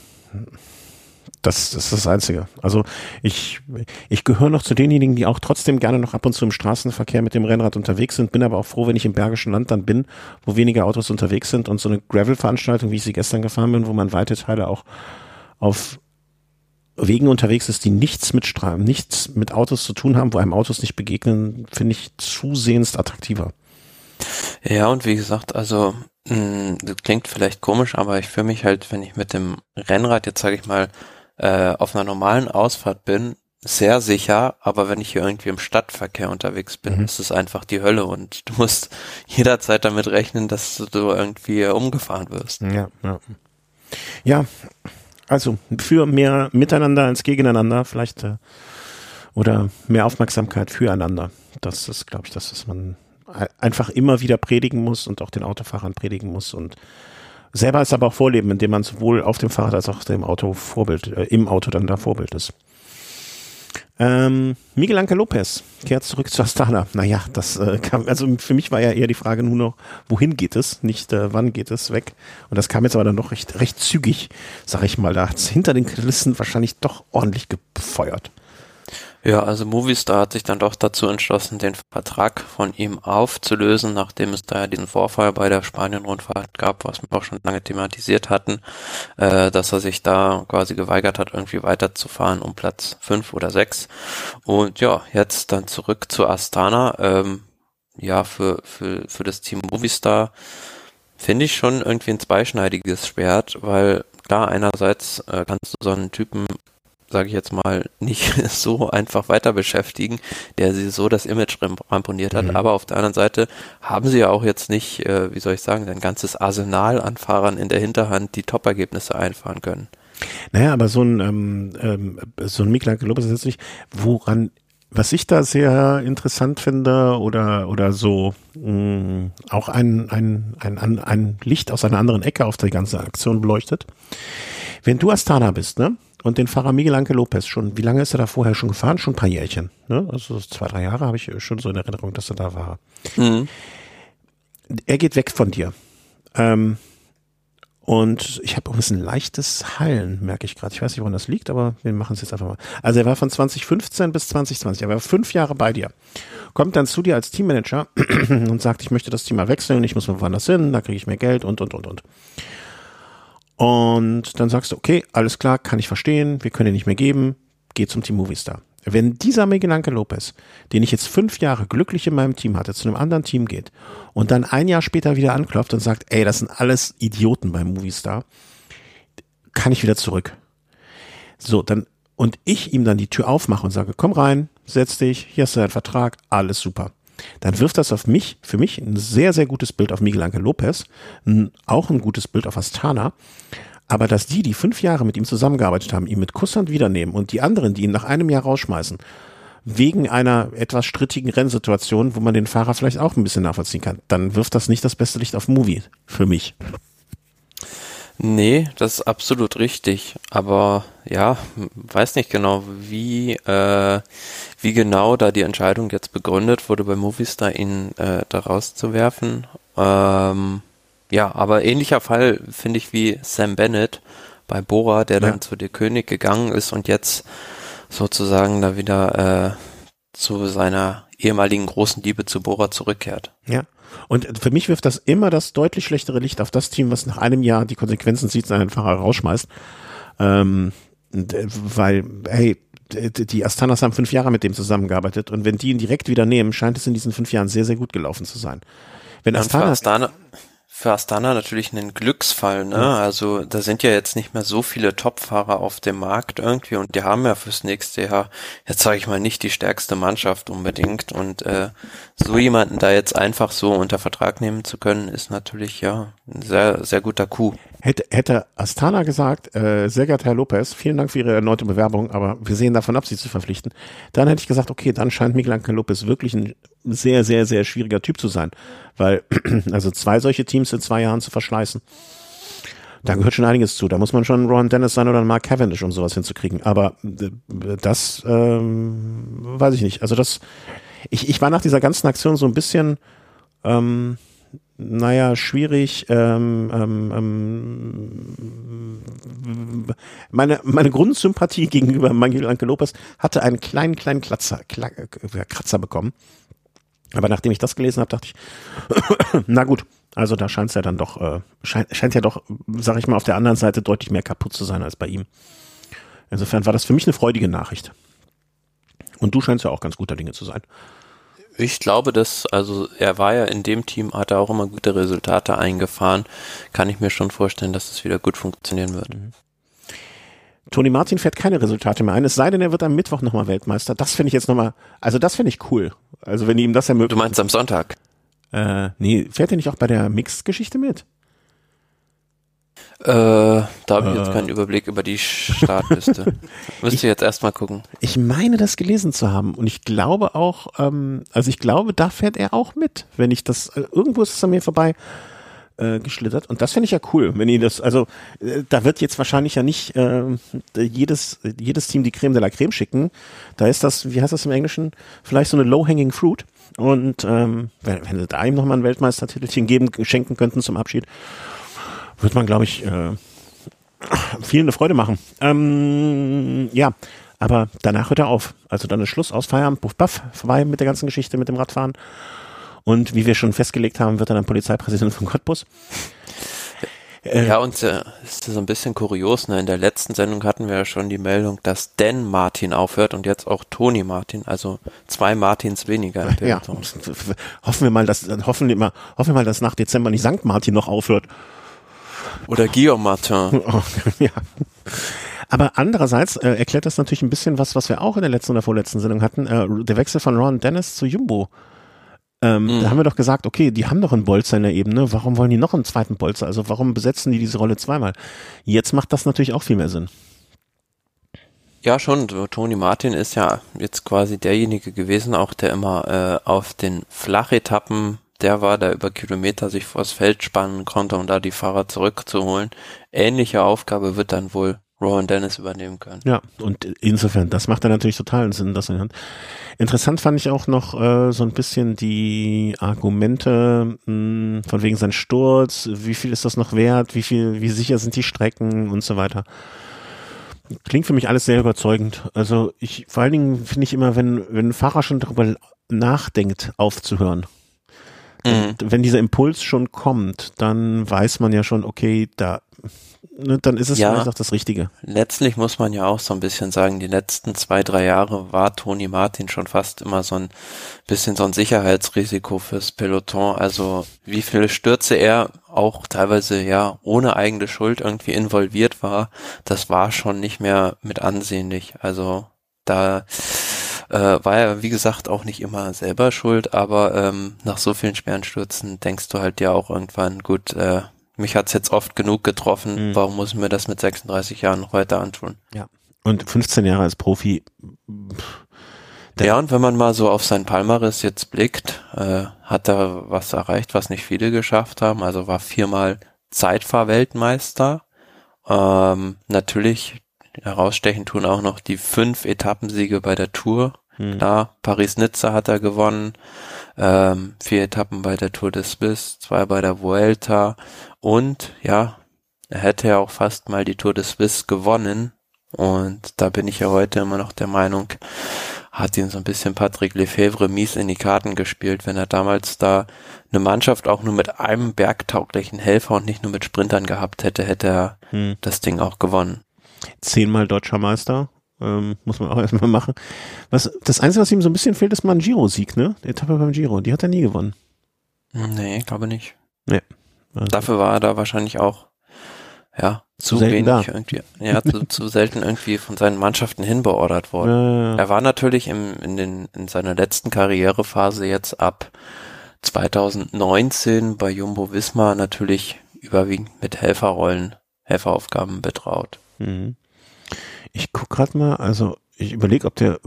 das, das ist das Einzige. Also ich, ich gehöre noch zu denjenigen, die auch trotzdem gerne noch ab und zu im Straßenverkehr mit dem Rennrad unterwegs sind, bin aber auch froh, wenn ich im Bergischen Land dann bin, wo weniger Autos unterwegs sind und so eine Gravel-Veranstaltung, wie ich sie gestern gefahren bin, wo man weite Teile auch auf Wegen unterwegs ist, die nichts mit Straßen, nichts mit Autos zu tun haben, wo einem Autos nicht begegnen, finde ich zusehends attraktiver. Ja, und wie gesagt, also mh, hm, das klingt vielleicht komisch, aber ich fühle mich halt, wenn ich mit dem Rennrad jetzt sage ich mal äh, auf einer normalen Ausfahrt bin, sehr sicher, aber wenn ich hier irgendwie im Stadtverkehr unterwegs bin, mhm. ist es einfach die Hölle und du musst [laughs] jederzeit damit rechnen, dass du irgendwie umgefahren wirst. Ja, ja. Ja, also für mehr Miteinander als gegeneinander vielleicht äh, oder mehr Aufmerksamkeit füreinander. Das ist, glaube ich, das, was man einfach immer wieder predigen muss und auch den Autofahrern predigen muss und selber ist aber auch vorleben, indem man sowohl auf dem Fahrrad als auch dem Auto Vorbild, äh, im Auto dann da Vorbild ist. Ähm, Miguel Anke Lopez kehrt zurück zu Astana. Naja, das äh, kam, also für mich war ja eher die Frage nur noch, wohin geht es, nicht äh, wann geht es weg. Und das kam jetzt aber dann noch recht, recht zügig, sag ich mal. Da hat es hinter den Kulissen wahrscheinlich doch ordentlich gefeuert. Ja, also Movistar hat sich dann doch dazu entschlossen, den Vertrag von ihm aufzulösen, nachdem es da ja diesen Vorfall bei der Spanien-Rundfahrt gab, was wir auch schon lange thematisiert hatten, äh, dass er sich da quasi geweigert hat, irgendwie weiterzufahren um Platz fünf oder sechs. Und ja, jetzt dann zurück zu Astana. Ähm, ja, für, für, für das Team Movistar finde ich schon irgendwie ein zweischneidiges Schwert, weil klar, einerseits äh, kannst du so einen Typen sage ich jetzt mal, nicht [laughs] so einfach weiter beschäftigen, der sie so das Image ramponiert hat. Mhm. Aber auf der anderen Seite haben sie ja auch jetzt nicht, äh, wie soll ich sagen, ein ganzes Arsenal an Fahrern in der Hinterhand, die Top-Ergebnisse einfahren können. Naja, aber so ein, ähm, ähm, so ein Mikla Lopez ist jetzt nicht, woran was ich da sehr interessant finde oder oder so mh, mm, auch ein, ein, ein, ein Licht aus einer anderen Ecke auf die ganze Aktion beleuchtet. Wenn du Astana bist, ne? Und den Fahrer Miguel Anke Lopez schon, wie lange ist er da vorher schon gefahren? Schon ein paar Jährchen. Ne? Also zwei, drei Jahre habe ich schon so in Erinnerung, dass er da war. Mhm. Er geht weg von dir. Ähm, und ich habe auch ein bisschen leichtes Heilen, merke ich gerade. Ich weiß nicht, woran das liegt, aber wir machen es jetzt einfach mal. Also er war von 2015 bis 2020, er war fünf Jahre bei dir. Kommt dann zu dir als Teammanager [clears throat] und sagt, ich möchte das Team mal wechseln, ich muss mal woanders hin, da kriege ich mehr Geld und, und, und, und. Und dann sagst du, okay, alles klar, kann ich verstehen, wir können dir nicht mehr geben, geh zum Team Movistar. Wenn dieser Miguel Anke Lopez, den ich jetzt fünf Jahre glücklich in meinem Team hatte, zu einem anderen Team geht und dann ein Jahr später wieder anklopft und sagt, ey, das sind alles Idioten beim Movistar, kann ich wieder zurück. So, dann, und ich ihm dann die Tür aufmache und sage, komm rein, setz dich, hier hast du deinen Vertrag, alles super dann wirft das auf mich, für mich ein sehr, sehr gutes Bild auf Miguel Angel Lopez, auch ein gutes Bild auf Astana. Aber dass die, die fünf Jahre mit ihm zusammengearbeitet haben, ihn mit Kusshand wiedernehmen und die anderen, die ihn nach einem Jahr rausschmeißen, wegen einer etwas strittigen Rennsituation, wo man den Fahrer vielleicht auch ein bisschen nachvollziehen kann, dann wirft das nicht das beste Licht auf Movie für mich. Nee, das ist absolut richtig. Aber ja, weiß nicht genau, wie, äh, wie genau da die Entscheidung jetzt begründet wurde bei Movistar, ihn äh, da rauszuwerfen. Ähm, ja, aber ähnlicher Fall finde ich wie Sam Bennett bei Bora, der dann zu der König gegangen ist und jetzt sozusagen da wieder äh, zu seiner ehemaligen großen Liebe zu Bora zurückkehrt. Ja. Und für mich wirft das immer das deutlich schlechtere Licht auf das Team, was nach einem Jahr die Konsequenzen sieht, seinen Fahrer rausschmeißt. Ähm, weil, hey, die Astanas haben fünf Jahre mit dem zusammengearbeitet und wenn die ihn direkt wieder nehmen, scheint es in diesen fünf Jahren sehr, sehr gut gelaufen zu sein. Wenn Astana, Astana, für Astana natürlich ein Glücksfall, ne? Also da sind ja jetzt nicht mehr so viele Topfahrer auf dem Markt irgendwie und die haben ja fürs nächste Jahr, jetzt sage ich mal, nicht die stärkste Mannschaft unbedingt. Und äh, so jemanden da jetzt einfach so unter Vertrag nehmen zu können, ist natürlich ja ein sehr, sehr guter Coup. Hätte, hätte Astana gesagt, äh, sehr geehrter Herr Lopez, vielen Dank für Ihre erneute Bewerbung, aber wir sehen davon ab, Sie zu verpflichten, dann hätte ich gesagt, okay, dann scheint Miguel Angel Lopez wirklich ein sehr, sehr, sehr schwieriger Typ zu sein, weil [clears throat] also zwei solche Teams in zwei Jahren zu verschleißen, da gehört schon einiges zu. Da muss man schon Ron Dennis sein oder Mark Cavendish, um sowas hinzukriegen. Aber äh, das ähm, weiß ich nicht. Also das, ich, ich war nach dieser ganzen Aktion so ein bisschen ähm, naja, schwierig. Ähm, ähm, ähm, meine, meine Grundsympathie [laughs] gegenüber Anke Lopez hatte einen kleinen, kleinen Klatzer, Kratzer bekommen. Aber nachdem ich das gelesen habe, dachte ich, [coughs] na gut, also da scheint es ja dann doch, äh, scheint, scheint ja doch, sag ich mal, auf der anderen Seite deutlich mehr kaputt zu sein als bei ihm. Insofern war das für mich eine freudige Nachricht. Und du scheinst ja auch ganz guter Dinge zu sein. Ich glaube, dass, also er war ja in dem Team, hat er auch immer gute Resultate eingefahren. Kann ich mir schon vorstellen, dass es wieder gut funktionieren wird. Mhm. Toni Martin fährt keine Resultate mehr ein, es sei denn, er wird am Mittwoch nochmal Weltmeister. Das finde ich jetzt nochmal, also das finde ich cool. Also wenn ihm das ermöglicht. Du meinst am Sonntag? Äh, nee, fährt er nicht auch bei der Mixed-Geschichte mit? Äh, da habe ich jetzt keinen äh. Überblick über die Startliste. [laughs] Müsste jetzt erstmal gucken. Ich meine, das gelesen zu haben. Und ich glaube auch, ähm, also ich glaube, da fährt er auch mit. Wenn ich das, äh, irgendwo ist es an mir vorbei äh, geschlittert. Und das finde ich ja cool, wenn ihr das, also äh, da wird jetzt wahrscheinlich ja nicht äh, jedes, jedes Team die Creme de la Creme schicken. Da ist das, wie heißt das im Englischen, vielleicht so eine Low-Hanging Fruit. Und ähm, wenn, wenn sie da ihm nochmal ein Weltmeistertitelchen geben, schenken könnten zum Abschied, wird man, glaube ich, äh, vielen eine Freude machen. Ähm, ja, aber danach hört er auf. Also dann ist Schluss aus Feierabend, buff, baff, vorbei mit der ganzen Geschichte mit dem Radfahren. Und wie wir schon festgelegt haben, wird er dann Polizeipräsident von Cottbus. Äh, ja, und äh, ist so ein bisschen kurios, ne? In der letzten Sendung hatten wir ja schon die Meldung, dass Dan Martin aufhört und jetzt auch Toni Martin, also zwei Martins weniger. Ja, hoffen wir mal, dass hoffen wir mal, hoffen wir mal, dass nach Dezember nicht St. Martin noch aufhört. Oder Guillaume Martin. [laughs] Oh, [laughs] ja. Aber andererseits äh, erklärt das natürlich ein bisschen was, was wir auch in der letzten oder vorletzten Sendung hatten. Äh, der Wechsel von Ron Dennis zu Jumbo. Ähm, mhm. Da haben wir doch gesagt, okay, die haben doch einen Bolzer in der Ebene, warum wollen die noch einen zweiten Bolzer? Also warum besetzen die diese Rolle zweimal? Jetzt macht das natürlich auch viel mehr Sinn. Ja, schon. Toni Martin ist ja jetzt quasi derjenige gewesen, auch der immer äh, auf den Flachetappen der war, der über Kilometer sich vors Feld spannen konnte, um da die Fahrer zurückzuholen. Ähnliche Aufgabe wird dann wohl Rowan Dennis übernehmen können. Ja, und insofern, das macht dann natürlich totalen Sinn. Das Interessant fand ich auch noch äh, so ein bisschen die Argumente mh, von wegen sein Sturz, wie viel ist das noch wert, wie viel, wie sicher sind die Strecken und so weiter. Klingt für mich alles sehr überzeugend. Also ich, vor allen Dingen finde ich immer, wenn, wenn ein Fahrer schon darüber nachdenkt, aufzuhören, Mhm. Wenn dieser Impuls schon kommt, dann weiß man ja schon, okay, da, ne, dann ist es ja, vielleicht auch das Richtige. Letztlich muss man ja auch so ein bisschen sagen, die letzten zwei, drei Jahre war Toni Martin schon fast immer so ein bisschen so ein Sicherheitsrisiko fürs Peloton. Also wie viele Stürze er auch teilweise ja ohne eigene Schuld irgendwie involviert war, das war schon nicht mehr mit ansehnlich. Also da äh, war er, wie gesagt, auch nicht immer selber schuld, aber ähm, nach so vielen schweren Stürzen denkst du halt ja auch irgendwann, gut, äh, mich hat's jetzt oft genug getroffen, mhm. warum muss ich mir das mit 36 Jahren noch weiter antun? Ja. Und 15 Jahre als Profi. Ja, und wenn man mal so auf sein Palmaris jetzt blickt, äh, hat er was erreicht, was nicht viele geschafft haben. Also war viermal Zeitfahrweltmeister. Ähm, natürlich herausstechen tun auch noch die fünf Etappensiege bei der Tour. Hm. Klar, Paris-Nizza hat er gewonnen, ähm, vier Etappen bei der Tour de Suisse, zwei bei der Vuelta und ja, er hätte ja auch fast mal die Tour de Suisse gewonnen und da bin ich ja heute immer noch der Meinung, hat ihn so ein bisschen Patrick Lefebvre mies in die Karten gespielt, wenn er damals da eine Mannschaft auch nur mit einem bergtauglichen Helfer und nicht nur mit Sprintern gehabt hätte, hätte er hm. das Ding auch gewonnen zehnmal deutscher Meister. Ähm, muss man auch [laughs] erstmal machen. Was, das Einzige, was ihm so ein bisschen fehlt, ist mal ein Giro-Sieg, ne? Die Etappe beim Giro. Die hat er nie gewonnen. Nee, glaube nicht. Nee. Also. Dafür war er da wahrscheinlich auch, ja, zu, zu wenig da. irgendwie, ja, zu, [laughs] zu selten irgendwie von seinen Mannschaften hinbeordert worden. Ja, ja, ja. Er war natürlich im, in den, in seiner letzten Karrierephase jetzt ab 2019 bei Jumbo Wismar natürlich überwiegend mit Helferrollen, Helferaufgaben betraut. Mhm. Ich guck gerade mal, also ich überlege, ob der,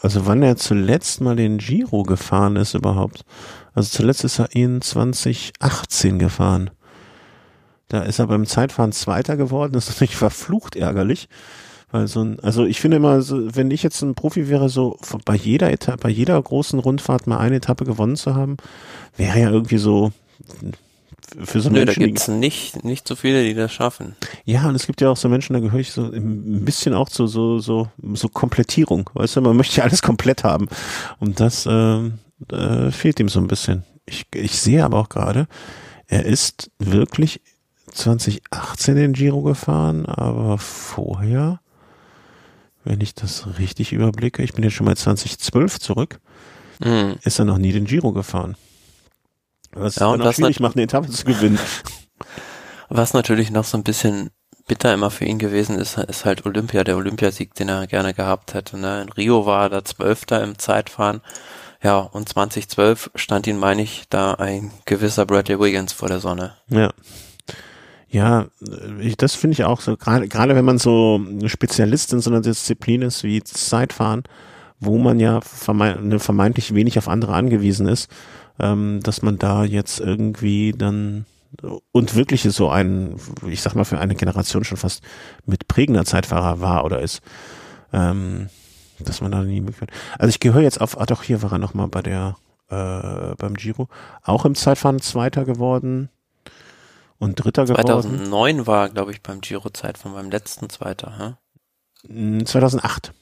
also wann er zuletzt mal den Giro gefahren ist überhaupt. Also zuletzt ist er ihn 2018 gefahren. Da ist er beim Zeitfahren Zweiter geworden. Das ist natürlich verflucht ärgerlich. Weil so ein, also ich finde immer, so, wenn ich jetzt ein Profi wäre, so bei jeder Etappe, bei jeder großen Rundfahrt mal eine Etappe gewonnen zu haben, wäre ja irgendwie so für so Nö, Menschen. Da gibt's nicht, nicht so viele, die das schaffen. Ja, und es gibt ja auch so Menschen, da gehöre ich so ein bisschen auch zu so, so, so Komplettierung. Weißt du, man möchte ja alles komplett haben. Und das äh, äh, fehlt ihm so ein bisschen. Ich, ich sehe aber auch gerade, er ist wirklich 2018 den Giro gefahren, aber vorher wenn ich das richtig überblicke, ich bin jetzt schon mal 2012 zurück, mhm. ist er noch nie den Giro gefahren. Was ja, und was schwierig macht, eine Etappe zu gewinnen. [laughs] Was natürlich noch so ein bisschen bitter immer für ihn gewesen ist, ist halt Olympia, der Olympiasieg, den er gerne gehabt hätte. Ne? In Rio war er der Zwölfter im Zeitfahren. Ja, und 2012 stand ihn, meine ich, da ein gewisser Bradley Wiggins vor der Sonne. Ja. Ja, ich, das finde ich auch so, gerade gerade wenn man so Spezialist in so einer Disziplin ist wie Zeitfahren, wo man ja vermeint, ne, vermeintlich wenig auf andere angewiesen ist, ähm, dass man da jetzt irgendwie dann und wirklich so ein, ich sag mal, für eine Generation schon fast mit prägender Zeitfahrer war oder ist, ähm, dass man da nie möglich Also ich gehöre jetzt auf, ah doch, hier war er nochmal bei der, äh, beim Giro, auch im Zeitfahren Zweiter geworden, und Dritter 2009 geworden. 2009 war, glaube ich, beim Giro-Zeit von meinem letzten Zweiter. Hä? 2008. Hm,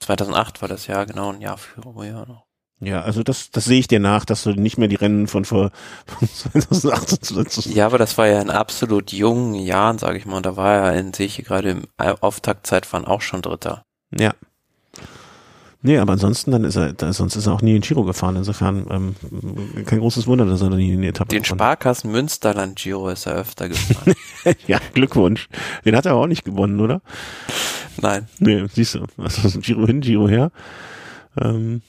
2008 war das Jahr, genau, ein Jahr früher noch. Ja, also das, das sehe ich dir nach, dass du nicht mehr die Rennen von vor von 2008 zuletzt. Ja, aber das war ja in absolut jungen Jahren, sage ich mal. Und da war er in, sehe ich gerade im Auftaktzeitfahren auch schon Dritter. Ja, Nee, aber ansonsten dann ist er, da, sonst ist er auch nie in Giro gefahren. Insofern ähm, kein großes Wunder, dass er da nie in die Etappe Den Sparkassen Münsterland Giro ist er öfter gefahren. [laughs] ja, Glückwunsch. Den hat er aber auch nicht gewonnen, oder? Nein. Nee, siehst du. Also Giro hin, Giro her. Ähm,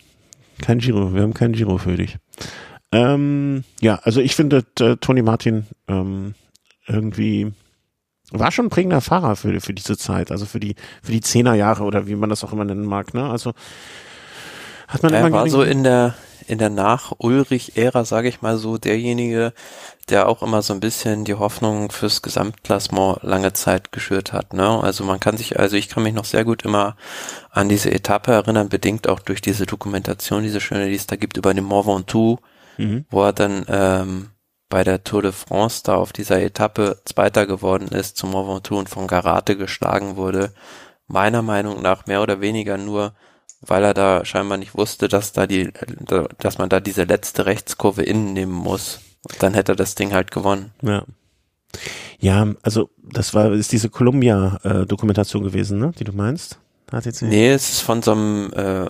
kein Giro, wir haben kein Giro für dich. Ähm, ja, also ich finde äh, Tony Martin ähm, irgendwie war schon ein prägender Fahrer für, für diese Zeit, also für die, für die Zehnerjahre oder wie man das auch immer nennen mag, ne? Also, hat man er immer war so in der, in der Nach-Ulrich-Ära, sage ich mal so, derjenige, der auch immer so ein bisschen die Hoffnung fürs Gesamtklassement lange Zeit geschürt hat. Ne? Also man kann sich, also ich kann mich noch sehr gut immer an diese Etappe erinnern, bedingt auch durch diese Dokumentation, diese schöne, die es da gibt über den Mont Ventoux, mhm. wo er dann ähm, bei der Tour de France da auf dieser Etappe Zweiter geworden ist, zum Mont Ventoux und von Garate geschlagen wurde, meiner Meinung nach mehr oder weniger nur, weil er da scheinbar nicht wusste, dass da die, dass man da diese letzte Rechtskurve innen nehmen muss. Und dann hätte er das Ding halt gewonnen. Ja. Ja, also das war ist diese Columbia-Dokumentation gewesen, ne, die du meinst? HTC? Nee, es ist von so einem, äh,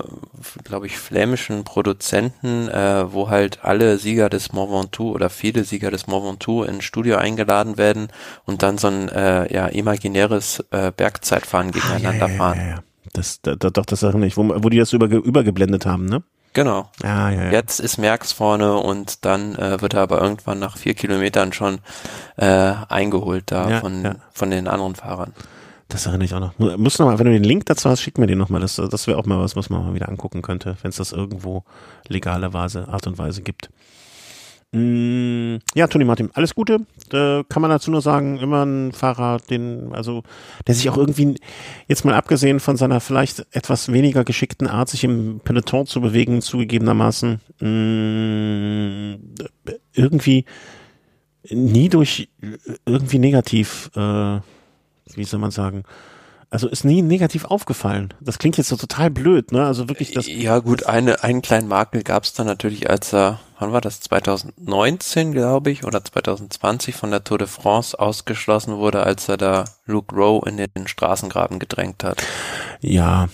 glaube ich, flämischen Produzenten, äh, wo halt alle Sieger des Mont Ventoux oder viele Sieger des Mont Ventoux in ein Studio eingeladen werden und dann so ein äh, ja imaginäres äh, Bergzeitfahren gegeneinander ah, ja, ja, fahren. Ja. Das, da, doch, das erinnere ich, wo, wo die das über, übergeblendet haben, ne? Genau. Ah, ja, ja. Jetzt ist Merckx vorne und dann äh, wird er aber irgendwann nach vier Kilometern schon äh, eingeholt da ja, von, ja. von den anderen Fahrern. Das erinnere ich auch noch. Muss noch mal, wenn du den Link dazu hast, schick mir den nochmal. Das, das wäre auch mal was, was man mal wieder angucken könnte, wenn es das irgendwo legale Weise, Art und Weise gibt. Mm, ja, Toni Martin, alles Gute. Da kann man dazu nur sagen, immer ein Fahrer, den, also, der sich auch irgendwie, jetzt mal abgesehen von seiner vielleicht etwas weniger geschickten Art, sich im Peloton zu bewegen, zugegebenermaßen, mm, irgendwie nie durch irgendwie negativ äh, wie soll man sagen, also ist nie negativ aufgefallen. Das klingt jetzt so total blöd, ne? Also wirklich das. Ja gut, eine, einen kleinen Makel gab es dann natürlich, als er, wann war das, 2019, glaube ich, oder 2020 von der Tour de France ausgeschlossen wurde, als er da Luke Rowe in den Straßengraben gedrängt hat. Ja,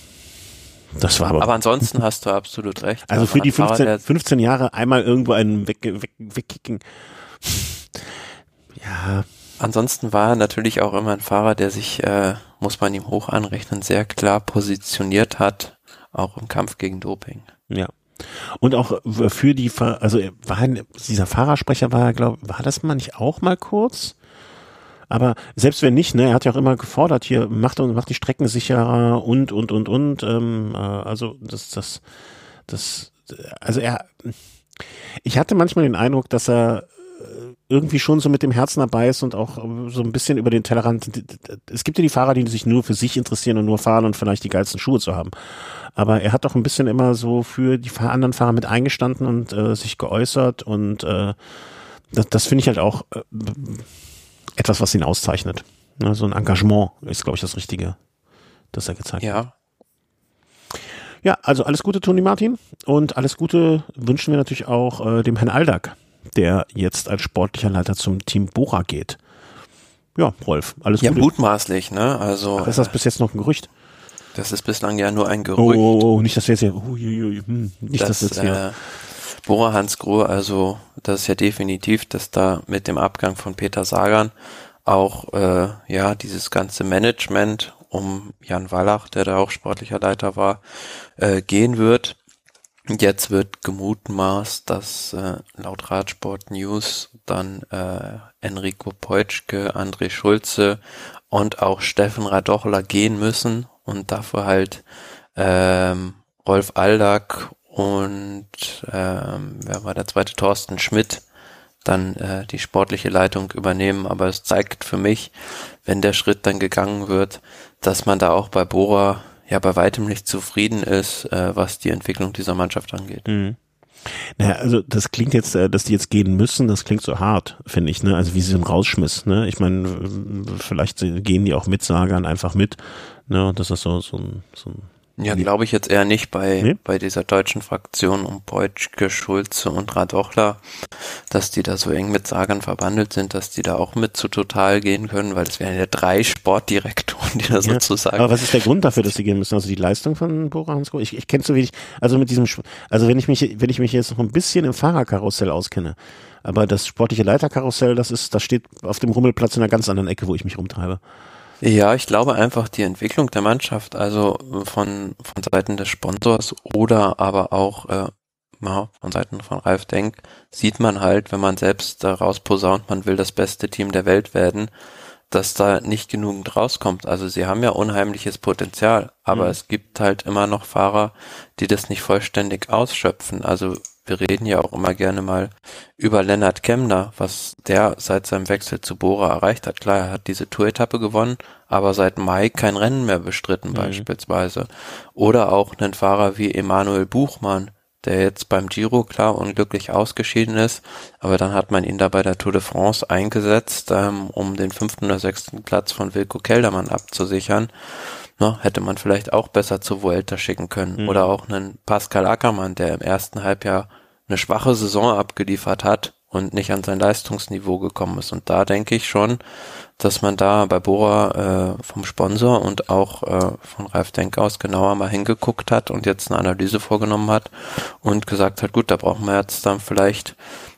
das war aber. Aber ansonsten hast du absolut recht. Also für die 15, 15 Jahre einmal irgendwo einen weg, weg, wegkicken. Ja, Ansonsten war er natürlich auch immer ein Fahrer, der sich, äh, muss man ihm hoch anrechnen, sehr klar positioniert hat, auch im Kampf gegen Doping. Ja. Und auch für die, also war ein, dieser Fahrersprecher war, glaube war das mal nicht auch mal kurz? Aber selbst wenn nicht, ne, er hat ja auch immer gefordert, hier macht macht die Strecken sicherer und und und und. Ähm, äh, also das das das also er ich hatte manchmal den Eindruck, dass er irgendwie schon so mit dem Herzen dabei ist und auch so ein bisschen über den Tellerrand. Es gibt ja die Fahrer, die sich nur für sich interessieren und nur fahren und vielleicht die geilsten Schuhe zu haben. Aber er hat auch ein bisschen immer so für die anderen Fahrer mit eingestanden und äh, sich geäußert und äh, das, das finde ich halt auch äh, etwas, was ihn auszeichnet. Ne, so ein Engagement ist, glaube ich, das Richtige, das er gezeigt ja. hat. Ja, also alles Gute, Toni Martin. Und alles Gute wünschen wir natürlich auch äh, dem Herrn Aldag der jetzt als sportlicher Leiter zum Team Bora geht. Ja, Rolf, alles ja, Gute. Ja, mutmaßlich, ne? Also. Ach, ist das bis jetzt noch ein Gerücht? Das ist bislang ja nur ein Gerücht. Oh, oh, oh nicht, dass wir jetzt hier, uh, hm, nicht, dass, dass jetzt hier. Äh, Bora Hans Grohe, also das ist ja definitiv, dass da mit dem Abgang von Peter Sagan auch äh, ja dieses ganze Management um Jan Wallach, der da auch sportlicher Leiter war, äh, gehen wird. Jetzt wird gemutmaßt, dass äh, laut Radsport News dann äh, Enrico Peutschke, André Schulze und auch Steffen Radochler gehen müssen und dafür halt ähm, Rolf Aldag und ähm, wer war der zweite Thorsten Schmidt dann äh, die sportliche Leitung übernehmen. Aber es zeigt für mich, wenn der Schritt dann gegangen wird, dass man da auch bei Bora ja bei weitem nicht zufrieden ist, äh, was die Entwicklung dieser Mannschaft angeht. Mhm. Naja, also das klingt jetzt, äh, dass die jetzt gehen müssen, das klingt so hart, finde ich, ne? Also wie sie ein Rausschmiss, ne? Ich meine, vielleicht gehen die auch mit Sagern einfach mit, ne? Und das ist so, so ein, so ein ja, glaube ich jetzt eher nicht bei, nee? bei dieser deutschen Fraktion um Beutschke, Schulze und Radochler, dass die da so eng mit Sagern verbandelt sind, dass die da auch mit zu Total gehen können, weil es wären ja drei Sportdirektoren, die da ja, sozusagen. Aber was ist der Grund dafür, dass sie gehen müssen? Also die Leistung von Bora Hansgrohe? Ich, ich kenne zu wenig, also mit diesem, also wenn ich mich, wenn ich mich jetzt noch ein bisschen im Fahrerkarussell auskenne, aber das sportliche Leiterkarussell, das ist, das steht auf dem Rummelplatz in einer ganz anderen Ecke, wo ich mich rumtreibe. Ja, ich glaube einfach die Entwicklung der Mannschaft, also von, von Seiten des Sponsors oder aber auch äh, von Seiten von Ralf Denk, sieht man halt, wenn man selbst daraus posaunt, man will das beste Team der Welt werden, dass da nicht genügend rauskommt. Also sie haben ja unheimliches Potenzial, aber mhm. es gibt halt immer noch Fahrer, die das nicht vollständig ausschöpfen. Also wir reden ja auch immer gerne mal über Lennart Kemner, was der seit seinem Wechsel zu Bora erreicht hat. Klar, er hat diese Tour-Etappe gewonnen, aber seit Mai kein Rennen mehr bestritten mhm. beispielsweise. Oder auch einen Fahrer wie Emanuel Buchmann, der jetzt beim Giro klar unglücklich ausgeschieden ist, aber dann hat man ihn da bei der Tour de France eingesetzt, ähm, um den fünften oder sechsten Platz von Wilko Keldermann abzusichern. Ne, hätte man vielleicht auch besser zu Vuelta schicken können. Mhm. Oder auch einen Pascal Ackermann, der im ersten Halbjahr eine schwache Saison abgeliefert hat und nicht an sein Leistungsniveau gekommen ist. Und da denke ich schon, dass man da bei Bora äh, vom Sponsor und auch äh, von Ralf Denk aus genauer mal hingeguckt hat und jetzt eine Analyse vorgenommen hat und gesagt hat, gut, da brauchen wir jetzt dann vielleicht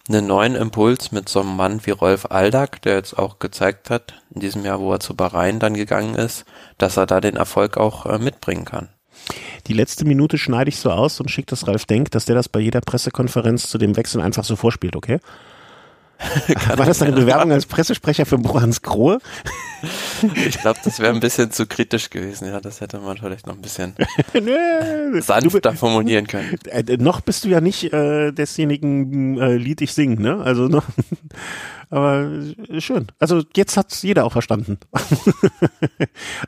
einen neuen Impuls mit so einem Mann wie Rolf Aldag, der jetzt auch gezeigt hat, in diesem Jahr, wo er zu Bahrain dann gegangen ist, dass er da den Erfolg auch äh, mitbringen kann. Die letzte Minute schneide ich so aus und schicke das Ralf Denk, dass der das bei jeder Pressekonferenz zu dem Wechsel einfach so vorspielt, okay? [laughs] War das eine Bewerbung als Pressesprecher für Hans Grohe? Ich glaube, das wäre ein bisschen zu kritisch gewesen. Ja, das hätte man vielleicht noch ein bisschen [laughs] sanfter formulieren können. Äh, noch bist du ja nicht äh, desjenigen äh, Lied ich singen, ne? Also noch, [laughs] aber schön. Also jetzt hat jeder auch verstanden.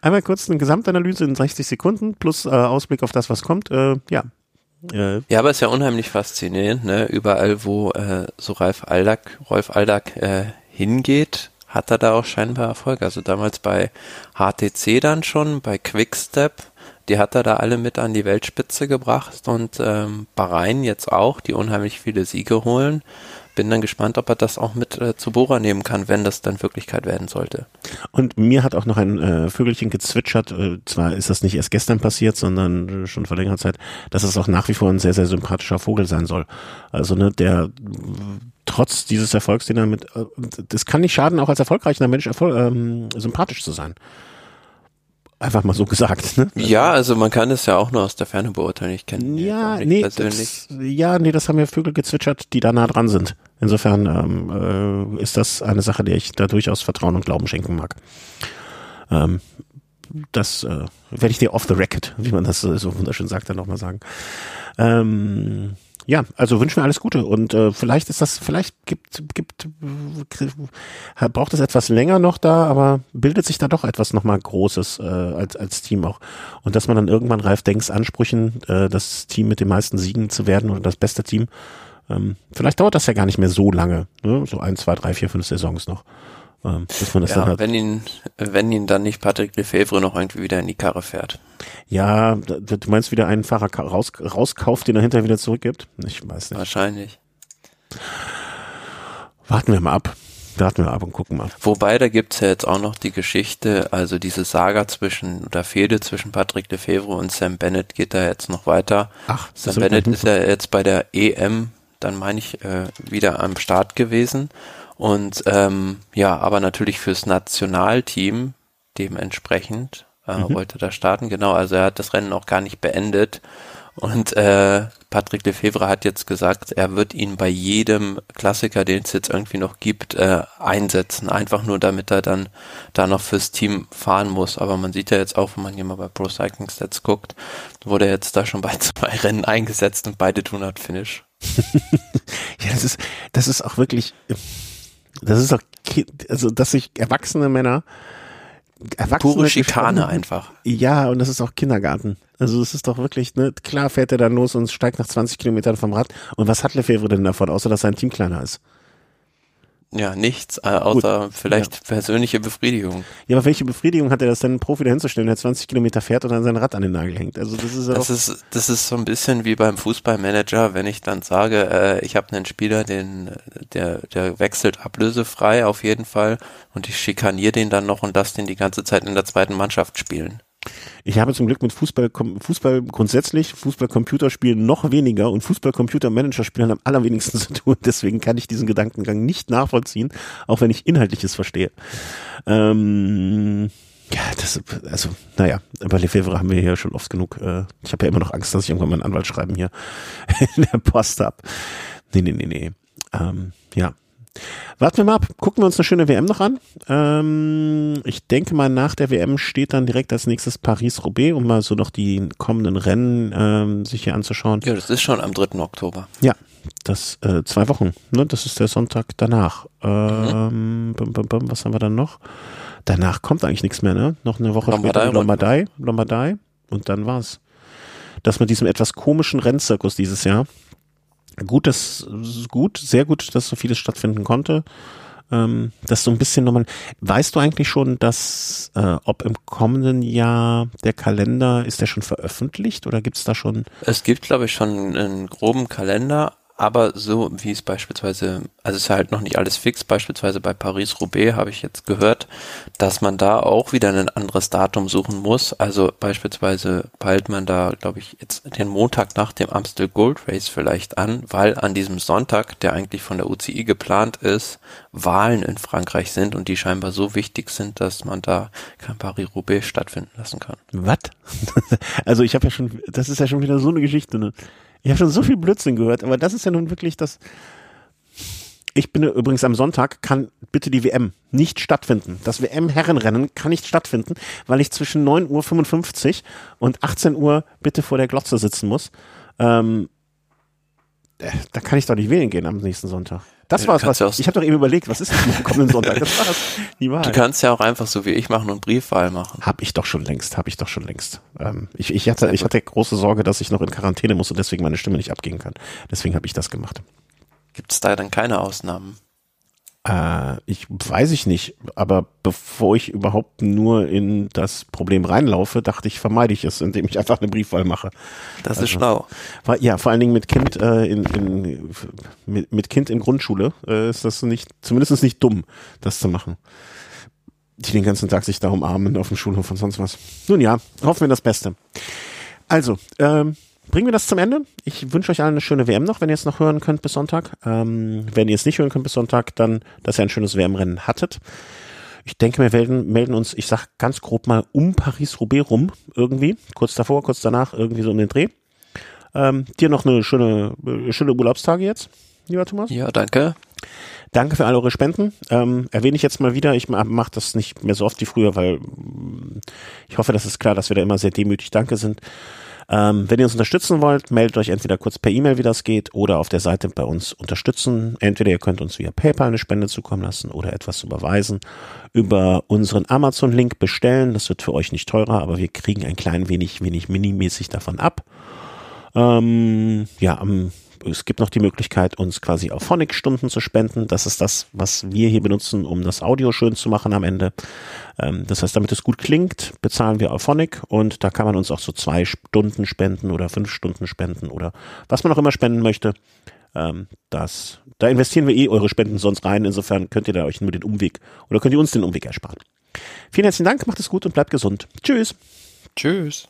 Einmal kurz eine Gesamtanalyse in 60 Sekunden plus äh, Ausblick auf das, was kommt. Äh, ja, ja. ja, aber es ist ja unheimlich faszinierend, ne? Überall, wo äh, so Ralf Aldag, Rolf Aldag äh, hingeht, hat er da auch scheinbar Erfolg. Also damals bei HTC dann schon, bei Quickstep, die hat er da alle mit an die Weltspitze gebracht und ähm, Bahrain jetzt auch, die unheimlich viele Siege holen bin dann gespannt, ob er das auch mit äh, zu Bora nehmen kann, wenn das dann Wirklichkeit werden sollte. Und mir hat auch noch ein äh, Vögelchen gezwitschert, äh, zwar ist das nicht erst gestern passiert, sondern schon vor längerer Zeit, dass es auch nach wie vor ein sehr, sehr sympathischer Vogel sein soll. Also ne, der trotz dieses Erfolgs, den er mit, äh, das kann nicht schaden, auch als erfolgreicher Mensch erfol ähm, sympathisch zu sein. Einfach mal so gesagt. Ne? Ja, also man kann es ja auch nur aus der Ferne beurteilen. Ich kenne ja, nee, persönlich. Das, ja, nee, das haben ja Vögel gezwitschert, die da nah dran sind. Insofern ähm, äh, ist das eine Sache, der ich da durchaus Vertrauen und Glauben schenken mag. Ähm, das äh, werde ich dir off the record, wie man das so wunderschön sagt, dann nochmal sagen. Ähm, ja, also wünschen wir alles Gute und äh, vielleicht ist das, vielleicht gibt, gibt, äh, braucht es etwas länger noch da, aber bildet sich da doch etwas nochmal Großes äh, als, als Team auch. Und dass man dann irgendwann Ralf Denks Ansprüchen, äh, das Team mit den meisten Siegen zu werden oder das beste Team, ähm, vielleicht dauert das ja gar nicht mehr so lange, ne? so ein, zwei, drei, vier, fünf Saisons noch. Ähm, bis man das ja, dann hat. wenn ihn, wenn ihn dann nicht Patrick Lefebvre noch irgendwie wieder in die Karre fährt. Ja, du meinst wieder einen Fahrer raus, rauskauft, den er hinterher wieder zurückgibt? Ich weiß nicht. Wahrscheinlich. Warten wir mal ab. Warten wir ab und gucken mal. Wobei, da gibt's ja jetzt auch noch die Geschichte, also diese Saga zwischen, oder Fehde zwischen Patrick Lefebvre und Sam Bennett geht da jetzt noch weiter. Ach, Sam Bennett ist ja jetzt bei der EM, dann meine ich, äh, wieder am Start gewesen. Und ähm, ja, aber natürlich fürs Nationalteam dementsprechend äh, mhm. wollte da starten. Genau, also er hat das Rennen auch gar nicht beendet. Und äh, Patrick Lefebvre hat jetzt gesagt, er wird ihn bei jedem Klassiker, den es jetzt irgendwie noch gibt, äh, einsetzen. Einfach nur, damit er dann da noch fürs Team fahren muss. Aber man sieht ja jetzt auch, wenn man hier mal bei Pro Cycling Stats guckt, wurde er jetzt da schon bei [laughs] zwei Rennen eingesetzt und beide tun hat Finish. [laughs] ja, das ist, das ist auch wirklich das ist doch, also, dass sich erwachsene Männer, erwachsene Pure Schikane einfach. Ja, und das ist auch Kindergarten. Also, es ist doch wirklich, ne, klar fährt er dann los und steigt nach 20 Kilometern vom Rad. Und was hat Lefebvre denn davon, außer dass sein Team kleiner ist? Ja, nichts, äh, außer Gut, vielleicht ja. persönliche Befriedigung. Ja, aber welche Befriedigung hat er das denn, einen Profi dahinzustellen, der 20 Kilometer fährt und dann sein Rad an den Nagel hängt? Also das ist ja das ist das ist so ein bisschen wie beim Fußballmanager, wenn ich dann sage, äh, ich habe einen Spieler, den der der wechselt ablösefrei auf jeden Fall und ich schikaniere den dann noch und lasse den die ganze Zeit in der zweiten Mannschaft spielen. Ich habe zum Glück mit Fußball, Fußball grundsätzlich, Fußball-Computerspielen noch weniger und Fußball-Computer-Manager-Spielen am allerwenigsten [laughs] zu tun. Deswegen kann ich diesen Gedankengang nicht nachvollziehen, auch wenn ich Inhaltliches verstehe. Ähm, ja, das, also, naja, bei Lefebvre haben wir ja schon oft genug. Äh, ich habe ja immer noch Angst, dass ich irgendwann meinen Anwalt schreiben hier [laughs] in der Post hab. Nee, nee, nee, nee. Ähm, ja, Warten wir mal ab. Gucken wir uns eine schöne WM noch an. Ähm, ich denke mal, nach der WM steht dann direkt als nächstes Paris-Roubaix, um mal so noch die kommenden Rennen ähm, sich hier anzuschauen. Ja, das ist schon am 3. Oktober. Ja, das äh, zwei Wochen. Ne? Das ist der Sonntag danach. Ähm, mhm. bum, bum, bum, was haben wir dann noch? Danach kommt eigentlich nichts mehr, ne? Noch eine Woche Lombardei, später Lombardei, Lombardei und dann war's. Das mit diesem etwas komischen Rennzirkus dieses Jahr gut, das gut, sehr gut, dass so vieles stattfinden konnte. Ähm, das so ein bisschen nochmal. Weißt du eigentlich schon, dass äh, ob im kommenden Jahr der Kalender ist der schon veröffentlicht oder gibt's da schon? Es gibt, glaube ich, schon einen groben Kalender, aber so wie es beispielsweise, also es ist halt noch nicht alles fix, beispielsweise bei Paris-Roubaix habe ich jetzt gehört, dass man da auch wieder ein anderes Datum suchen muss. Also beispielsweise peilt man da, glaube ich, jetzt den Montag nach dem Amstel Gold Race vielleicht an, weil an diesem Sonntag, der eigentlich von der UCI geplant ist, Wahlen in Frankreich sind und die scheinbar so wichtig sind, dass man da kein Paris-Roubaix stattfinden lassen kann. Was? [laughs] also ich habe ja schon, das ist ja schon wieder so eine Geschichte, ne? Ich habe schon so viel Blödsinn gehört, aber das ist ja nun wirklich das. Ich bin übrigens am Sonntag, kann bitte die WM nicht stattfinden. Das WM-Herrenrennen kann nicht stattfinden, weil ich zwischen 9.55 Uhr und 18 Uhr bitte vor der Glotze sitzen muss. Ähm, äh, da kann ich doch nicht wählen gehen am nächsten Sonntag. Das war's, was, ja ich habe doch eben überlegt, was ist denn am kommenden [laughs] Sonntag? Das war's. Die Wahl. Du kannst ja auch einfach so wie ich machen und Briefwahl machen. Hab ich doch schon längst, hab ich doch schon längst. Ähm, ich, ich, hatte, ich hatte große Sorge, dass ich noch in Quarantäne muss und deswegen meine Stimme nicht abgehen kann. Deswegen habe ich das gemacht. Gibt es da dann keine Ausnahmen? Äh, ich weiß ich nicht, aber bevor ich überhaupt nur in das Problem reinlaufe, dachte ich, vermeide ich es, indem ich einfach eine Briefwahl mache. Das also, ist schlau. War, ja, vor allen Dingen mit Kind äh, in, in mit, mit Kind in Grundschule äh, ist das nicht, zumindest nicht dumm, das zu machen. Die den ganzen Tag sich da umarmen auf dem Schulhof und sonst was. Nun ja, hoffen wir das Beste. Also, ähm, bringen wir das zum Ende. Ich wünsche euch allen eine schöne WM noch, wenn ihr es noch hören könnt bis Sonntag. Ähm, wenn ihr es nicht hören könnt bis Sonntag, dann, dass ihr ein schönes WM-Rennen hattet. Ich denke, wir melden, melden uns, ich sag ganz grob mal um Paris-Roubaix rum, irgendwie. Kurz davor, kurz danach, irgendwie so um den Dreh. Ähm, dir noch eine schöne, schöne Urlaubstage jetzt, lieber Thomas. Ja, danke. Danke für all eure Spenden. Ähm, erwähne ich jetzt mal wieder. Ich mache das nicht mehr so oft wie früher, weil mm, ich hoffe, das ist klar, dass wir da immer sehr demütig Danke sind. Ähm, wenn ihr uns unterstützen wollt, meldet euch entweder kurz per E-Mail, wie das geht, oder auf der Seite bei uns unterstützen. Entweder ihr könnt uns via PayPal eine Spende zukommen lassen oder etwas überweisen. Über unseren Amazon-Link bestellen. Das wird für euch nicht teurer, aber wir kriegen ein klein wenig, wenig minimäßig davon ab. Ähm, ja, am es gibt noch die Möglichkeit, uns quasi auf Phonic-Stunden zu spenden. Das ist das, was wir hier benutzen, um das Audio schön zu machen am Ende. Ähm, das heißt, damit es gut klingt, bezahlen wir auf Phonic und da kann man uns auch so zwei Stunden spenden oder fünf Stunden spenden oder was man auch immer spenden möchte. Ähm, das, da investieren wir eh eure Spenden sonst rein. Insofern könnt ihr da euch nur den Umweg oder könnt ihr uns den Umweg ersparen. Vielen herzlichen Dank, macht es gut und bleibt gesund. Tschüss. Tschüss.